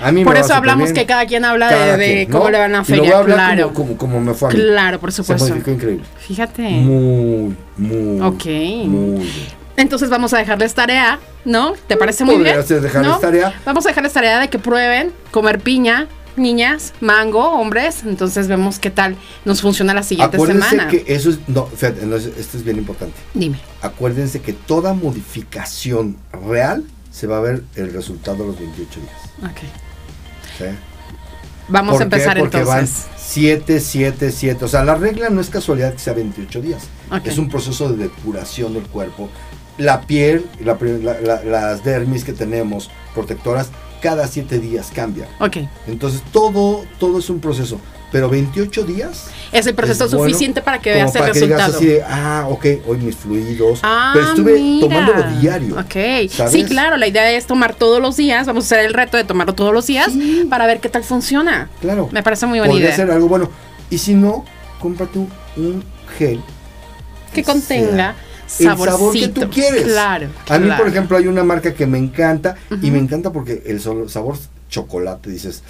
A mí Por eso hablamos bien. que cada quien habla de, Cada de quien, cómo ¿no? le van a Y lo voy feria. a Claro, como, como, como me fue a mí. claro, por Se supuesto. modificó increíble. Fíjate. Muy, muy, Ok. muy bien. Entonces vamos a dejarles tarea, ¿no? ¿Te parece muy bien? dejarles ¿No? tarea. Vamos a dejarles tarea de que prueben comer piña, niñas, mango, hombres. Entonces vemos qué tal nos funciona la siguiente Acuérdense semana. que eso es, no, fíjate, no, esto es bien importante. Dime. Acuérdense que toda modificación real se va a ver el resultado a los 28 días. Ok. ¿sí? Vamos a empezar Porque entonces. van 7, 7, 7. O sea, la regla no es casualidad que sea 28 días. Ok. Es un proceso de depuración del cuerpo. La piel, la pri- la- la- las dermis que tenemos, protectoras, cada 7 días cambian. Ok. Entonces, todo, todo es un proceso. Pero 28 días. Es el proceso es bueno suficiente para que veas el para que digas resultado. así de, ah, ok, hoy mis fluidos. Ah, pero estuve mira. tomándolo diario. Ok. ¿sabes? Sí, claro, la idea es tomar todos los días. Vamos a hacer el reto de tomarlo todos los días Sí. para ver qué tal funciona. Claro. Me parece muy buena Podría idea. ser algo bueno. Y si no, cómprate un, un gel. Que sea el sabor que tú quieres. Claro. A mí, claro. por ejemplo, hay una marca que me encanta y me encanta porque el sabor chocolate, dices,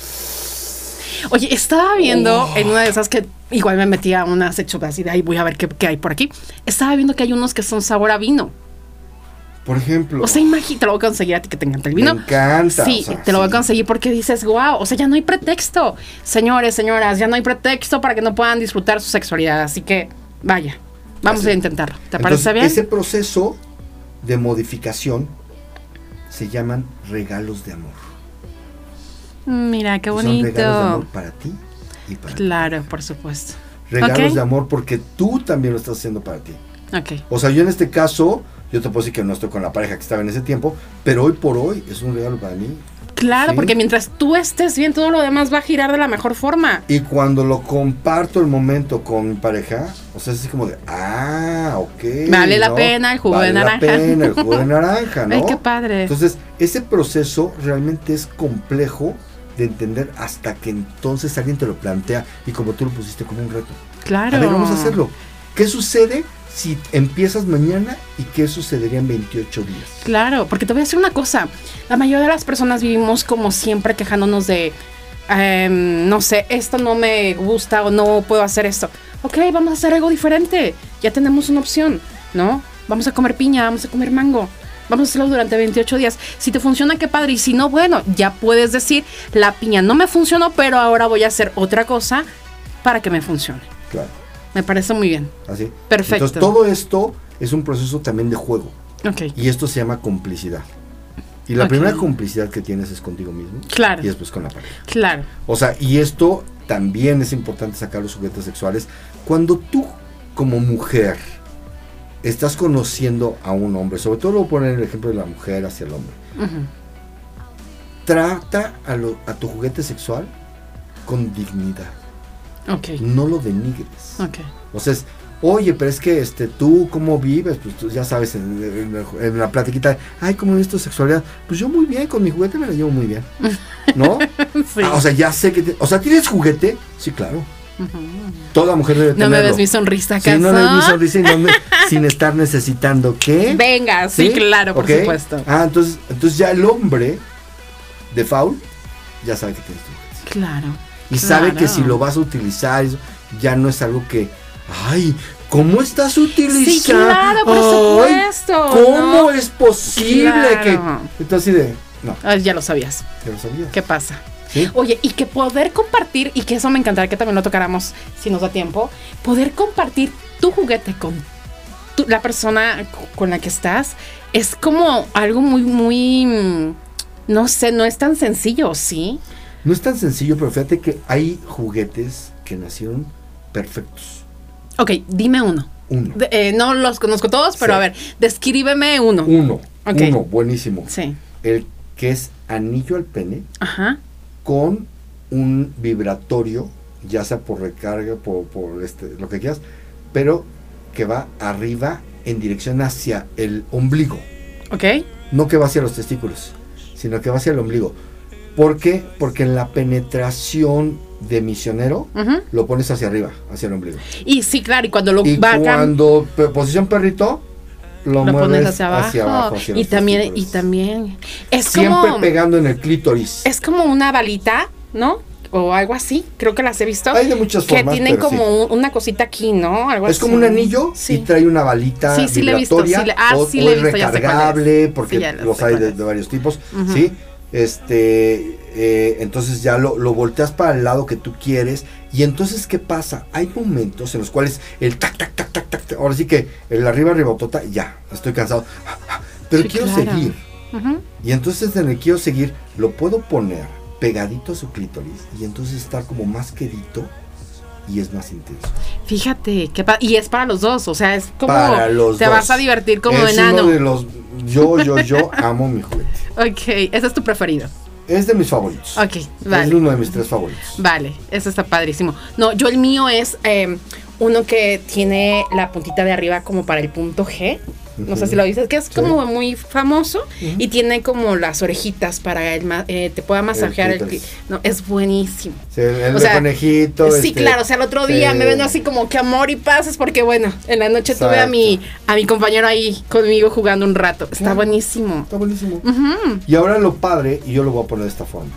Oye, estaba viendo Oh. en una de esas que igual me metía una sexo así de ahí voy a ver qué, qué hay por aquí. Estaba viendo que hay unos que son sabor a vino. por ejemplo, O sea, imagínate, te lo voy a conseguir a ti que te encanta el me vino. encanta. Sí, o sea, te lo voy a conseguir porque dices, wow, o sea, ya no hay pretexto. Señores, señoras, ya no hay pretexto para que no puedan disfrutar su sexualidad. Así que, vaya, vamos Así. a intentarlo. ¿Te Entonces, parece bien? Ese proceso de modificación se llaman regalos de amor. Mira, qué Y Son regalos de amor bonito. para ti y para ti. Claro, por supuesto. Regalos de amor porque tú también lo estás haciendo para ti. Ok. O sea, yo en este caso, yo te puedo decir que no estoy con la pareja que estaba en ese tiempo, pero hoy por hoy es un regalo para mí. Claro, Sí. porque mientras tú estés bien, todo lo demás va a girar de la mejor forma. Y cuando lo comparto el momento con mi pareja, o sea, es así como de, ah, ok. Vale la pena el jugo Vale de la naranja. pena el jugo de naranja, ¿no? Ay, qué padre. Entonces, ese proceso realmente es complejo de entender hasta que entonces alguien te lo plantea y como tú lo pusiste como un reto. claro. A ver, vamos a hacerlo. ¿Qué sucede si empiezas mañana y qué sucedería en 28 días? Claro, porque te voy a decir una cosa. La mayoría de las personas vivimos como siempre quejándonos de, em, no sé, esto no me gusta o no puedo hacer esto. Ok, vamos a hacer algo diferente. Ya tenemos una opción, ¿no? Vamos a comer piña, vamos a comer mango. Vamos a hacerlo durante 28 días. Si te funciona, qué padre. Y si no, bueno, ya puedes decir, la piña no me funcionó, pero ahora voy a hacer otra cosa para que me funcione. Claro, Me parece muy bien. así. Perfecto. Entonces, todo esto es un proceso también de juego. Ok. Y esto se llama complicidad. Y la primera complicidad que tienes es contigo mismo. Claro. Y después con la pareja. Claro. O sea, y esto también es importante sacar los juguetes sexuales. Cuando tú, como mujer, estás conociendo a un hombre, sobre todo lo voy a poner el ejemplo de la mujer hacia el hombre, trata a, lo- a tu juguete sexual con dignidad. No lo denigres. O sea, es, oye, pero es que este, tú, ¿cómo vives? Pues tú ya sabes, en, en- en la platiquita, ay, ¿cómo vives tu sexualidad? Pues yo muy bien, con mi juguete me la llevo muy bien. ¿No? Sí. Ah, o sea, ya sé que... te- o sea, ¿tienes juguete? Sí, claro. Toda mujer debe No me tenerlo. ves mi sonrisa, Sí, no ¿acaso? ves mi sonrisa y no me- sin estar necesitando qué. Venga, sí, claro, por supuesto. Ah, entonces, entonces ya el hombre de foul ya sabe que tienes tu juguete. Claro. Y sabe que si lo vas a utilizar, ya no es algo que, ay, ¿cómo estás utilizando? Sí, claro, por Ay, supuesto, ¿Cómo no. es posible Claro. que...? Entonces, así de, no, Ah, ya lo sabías. ya lo sabía. ¿Qué pasa? ¿Sí? Oye, y que poder compartir, y que eso me encantaría que también lo tocáramos si nos da tiempo, poder compartir tu juguete con tu- la persona con la que estás es como algo muy, muy, mm, no sé, no es tan sencillo, ¿sí? No es tan sencillo, pero fíjate que hay juguetes que nacieron perfectos. Ok, dime uno. Uno. De- eh, no los conozco todos, pero Sí. a ver, descríbeme uno. Uno. Uno, buenísimo. Sí. El que es anillo al pene Ajá. con un vibratorio, ya sea por recarga, por, por este, lo que quieras, pero que va arriba en dirección hacia el ombligo. Ok. No que va hacia los testículos, sino que va hacia el ombligo. ¿Por qué? Porque en la penetración de misionero lo pones hacia arriba, hacia el ombligo. Y sí, claro, y cuando lo Y cuando posición perrito, lo, lo mueves pones hacia abajo. hacia y también, y también. Es Siempre como. pegando en el clítoris. Es como una balita, ¿no? O algo así. Creo que las he visto. Hay de muchas que formas, tienen pero como sí. un- una cosita aquí, ¿no? Algo Es como un anillo Sí. y trae una balita Sí, sí le he visto, vibratoria sí le- ah, o, sí le he visto, ya sé cuál es. recargable porque ya los hay de, varios tipos. ¿sí? Este, eh, entonces ya lo, lo volteas para el lado que tú quieres y entonces ¿qué pasa? Hay momentos en los cuales el tac, tac, tac, tac, tac, ahora sí que el arriba, arriba, tota, ya, estoy cansado, pero Sí, quiero claro. seguir. Y entonces en el quiero seguir, lo puedo poner pegadito a su clítoris y entonces estar como más quedito y es más intenso. Fíjate, pa- y es para los dos, o sea, es como Para los te dos. vas a divertir como es enano. uno de los yo yo yo amo mi juguete. Ok, ese es tu preferido. Es de mis favoritos. Ok, Es vale. uno de mis tres favoritos. Vale, eso está padrísimo. No, yo el mío es eh, uno que tiene la puntita de arriba como para el punto G. No sé si lo dices, que es Sí. como muy famoso y tiene como las orejitas para el eh, te pueda masajear el, No, es buenísimo. Sí, el, O sea, conejito. sí, este, claro, o sea, el otro día me ven así como que amor y paz, es porque bueno, en la noche tuve a mi a mi compañero ahí conmigo jugando un rato. Está buenísimo. Está buenísimo. Y ahora lo padre, y yo lo voy a poner de esta forma.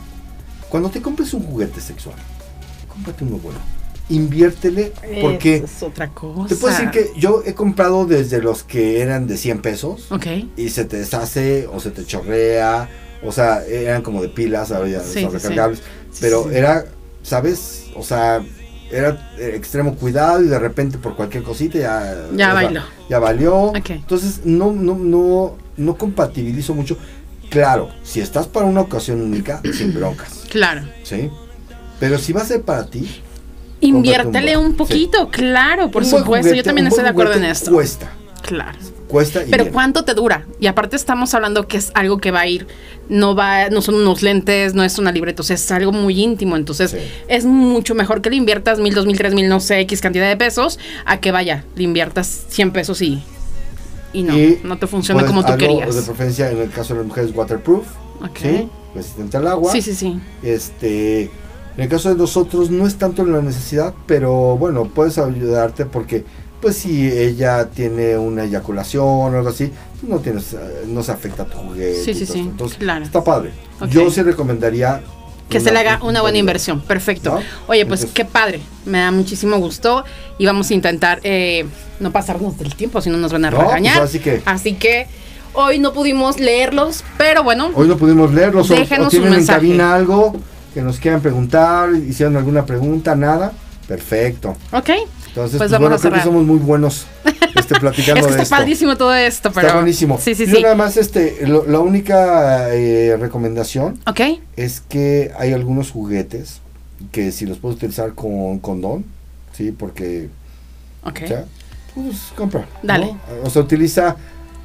Cuando te compres un juguete sexual, cómprate uno bueno. Inviértele porque es otra cosa. te puedo decir que yo he comprado desde los que eran de 100 pesos y se te deshace o se te chorrea, o sea, eran como de pilas, ahora ya Sí, son recargables, Sí, pero sí. era, ¿sabes? O sea, era extremo cuidado y de repente por cualquier cosita ya Ya sea, bailó. ya valió. Entonces no no no no compatibilizo mucho. Claro, si estás para una ocasión única, sin broncas, Claro. ¿sí? Pero si va a ser para ti, Inviértele un poquito, claro, por un supuesto. juguete- yo también estoy de acuerdo en esto. Cuesta, Claro. cuesta y Pero. ¿cuánto te dura? Y aparte estamos hablando que es algo que va a ir, no va, no son unos lentes, no es una libreta, o sea, es algo muy íntimo. Entonces, Sí. es mucho mejor que le inviertas mil, dos mil, tres mil, no sé, X cantidad de pesos, a que vaya, le inviertas 100 pesos y, y no, Y, no te funciona pues, como tú algo querías. De preferencia, en el caso de las mujeres, waterproof, Ok. ¿sí? Resistente al agua. Sí, sí, sí. Este, en el caso de nosotros no es tanto la necesidad, pero bueno, puedes ayudarte porque pues si ella tiene una eyaculación o algo así, pues, no tienes eh, no se afecta a tu juguete. Sí, sí, sí. Entonces, claro. está padre. Yo sí recomendaría Que se le haga una buena inversión. Perfecto. ¿No? Oye, pues Entonces- qué padre. Me da muchísimo gusto. Y vamos a intentar eh, no pasarnos del tiempo, si no nos van a No, pues, regañar. así que- Así que hoy no pudimos leerlos, pero bueno. Hoy no pudimos leerlos. Déjenos o tienen un en mensaje. cabina algo que nos quieran preguntar, hicieron alguna pregunta, nada. Perfecto. Ok. Entonces, Pues pues, vamos bueno, a creo que somos muy buenos este, platicando Es que de está esto. padrísimo todo esto, pero. Está buenísimo. Sí, sí, Yo sí. nada más, este, lo- la única eh, recomendación Ok. es que hay algunos juguetes que si los puedes utilizar con condón, sí, porque, Ok. o sea, pues compra. ¿no? Dale. O sea, utiliza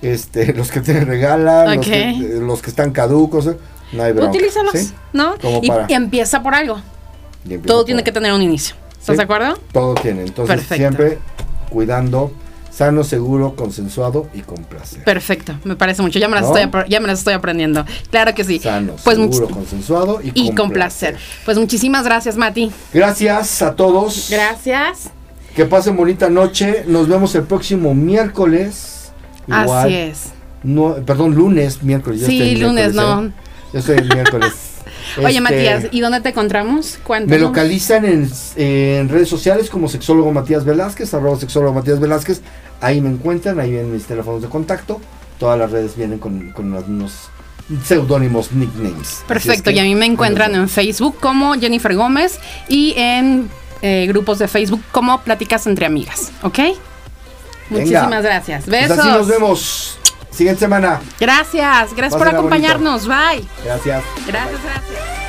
este, los que te regalan, los, Ok. que, los que están caducos, no hay bronca. Utilízalos, ¿sí? ¿no? Como Y, para- empieza por algo. Empieza Todo por tiene que tener un inicio. ¿Estás Sí. de acuerdo? Todo tiene. Entonces, Perfecto. siempre cuidando Sano, seguro, consensuado y con placer. Perfecto, me parece mucho. Ya me las, ¿No? estoy, ya me las estoy aprendiendo. Claro que sí. Sano, pues seguro, consensuado y, y con placer. Pues muchísimas gracias, Mati. Gracias a todos. Gracias. Que pasen bonita noche. Nos vemos el próximo miércoles. Igual. Así es. No, perdón, lunes, miércoles. Sí, lunes, miércoles, no. ¿eh? Yo estoy el miércoles. Oye, Este, Matías, ¿y dónde te encontramos? Me Cuéntanos. localizan en, en redes sociales como sexólogo Matías Velázquez, arroba sexólogo Matías Velázquez. Ahí me encuentran, ahí vienen mis teléfonos de contacto. Todas las redes vienen con, con unos seudónimos, nicknames. Es Perfecto, que, y a mí me encuentran en Facebook como Jennifer Gómez y en eh, grupos de Facebook como Pláticas entre Amigas, ¿ok? Muchísimas gracias. pues Besos. así nos vemos. Siguiente semana. Gracias, gracias por bonito. acompañarnos. Bye. Gracias. Gracias, gracias.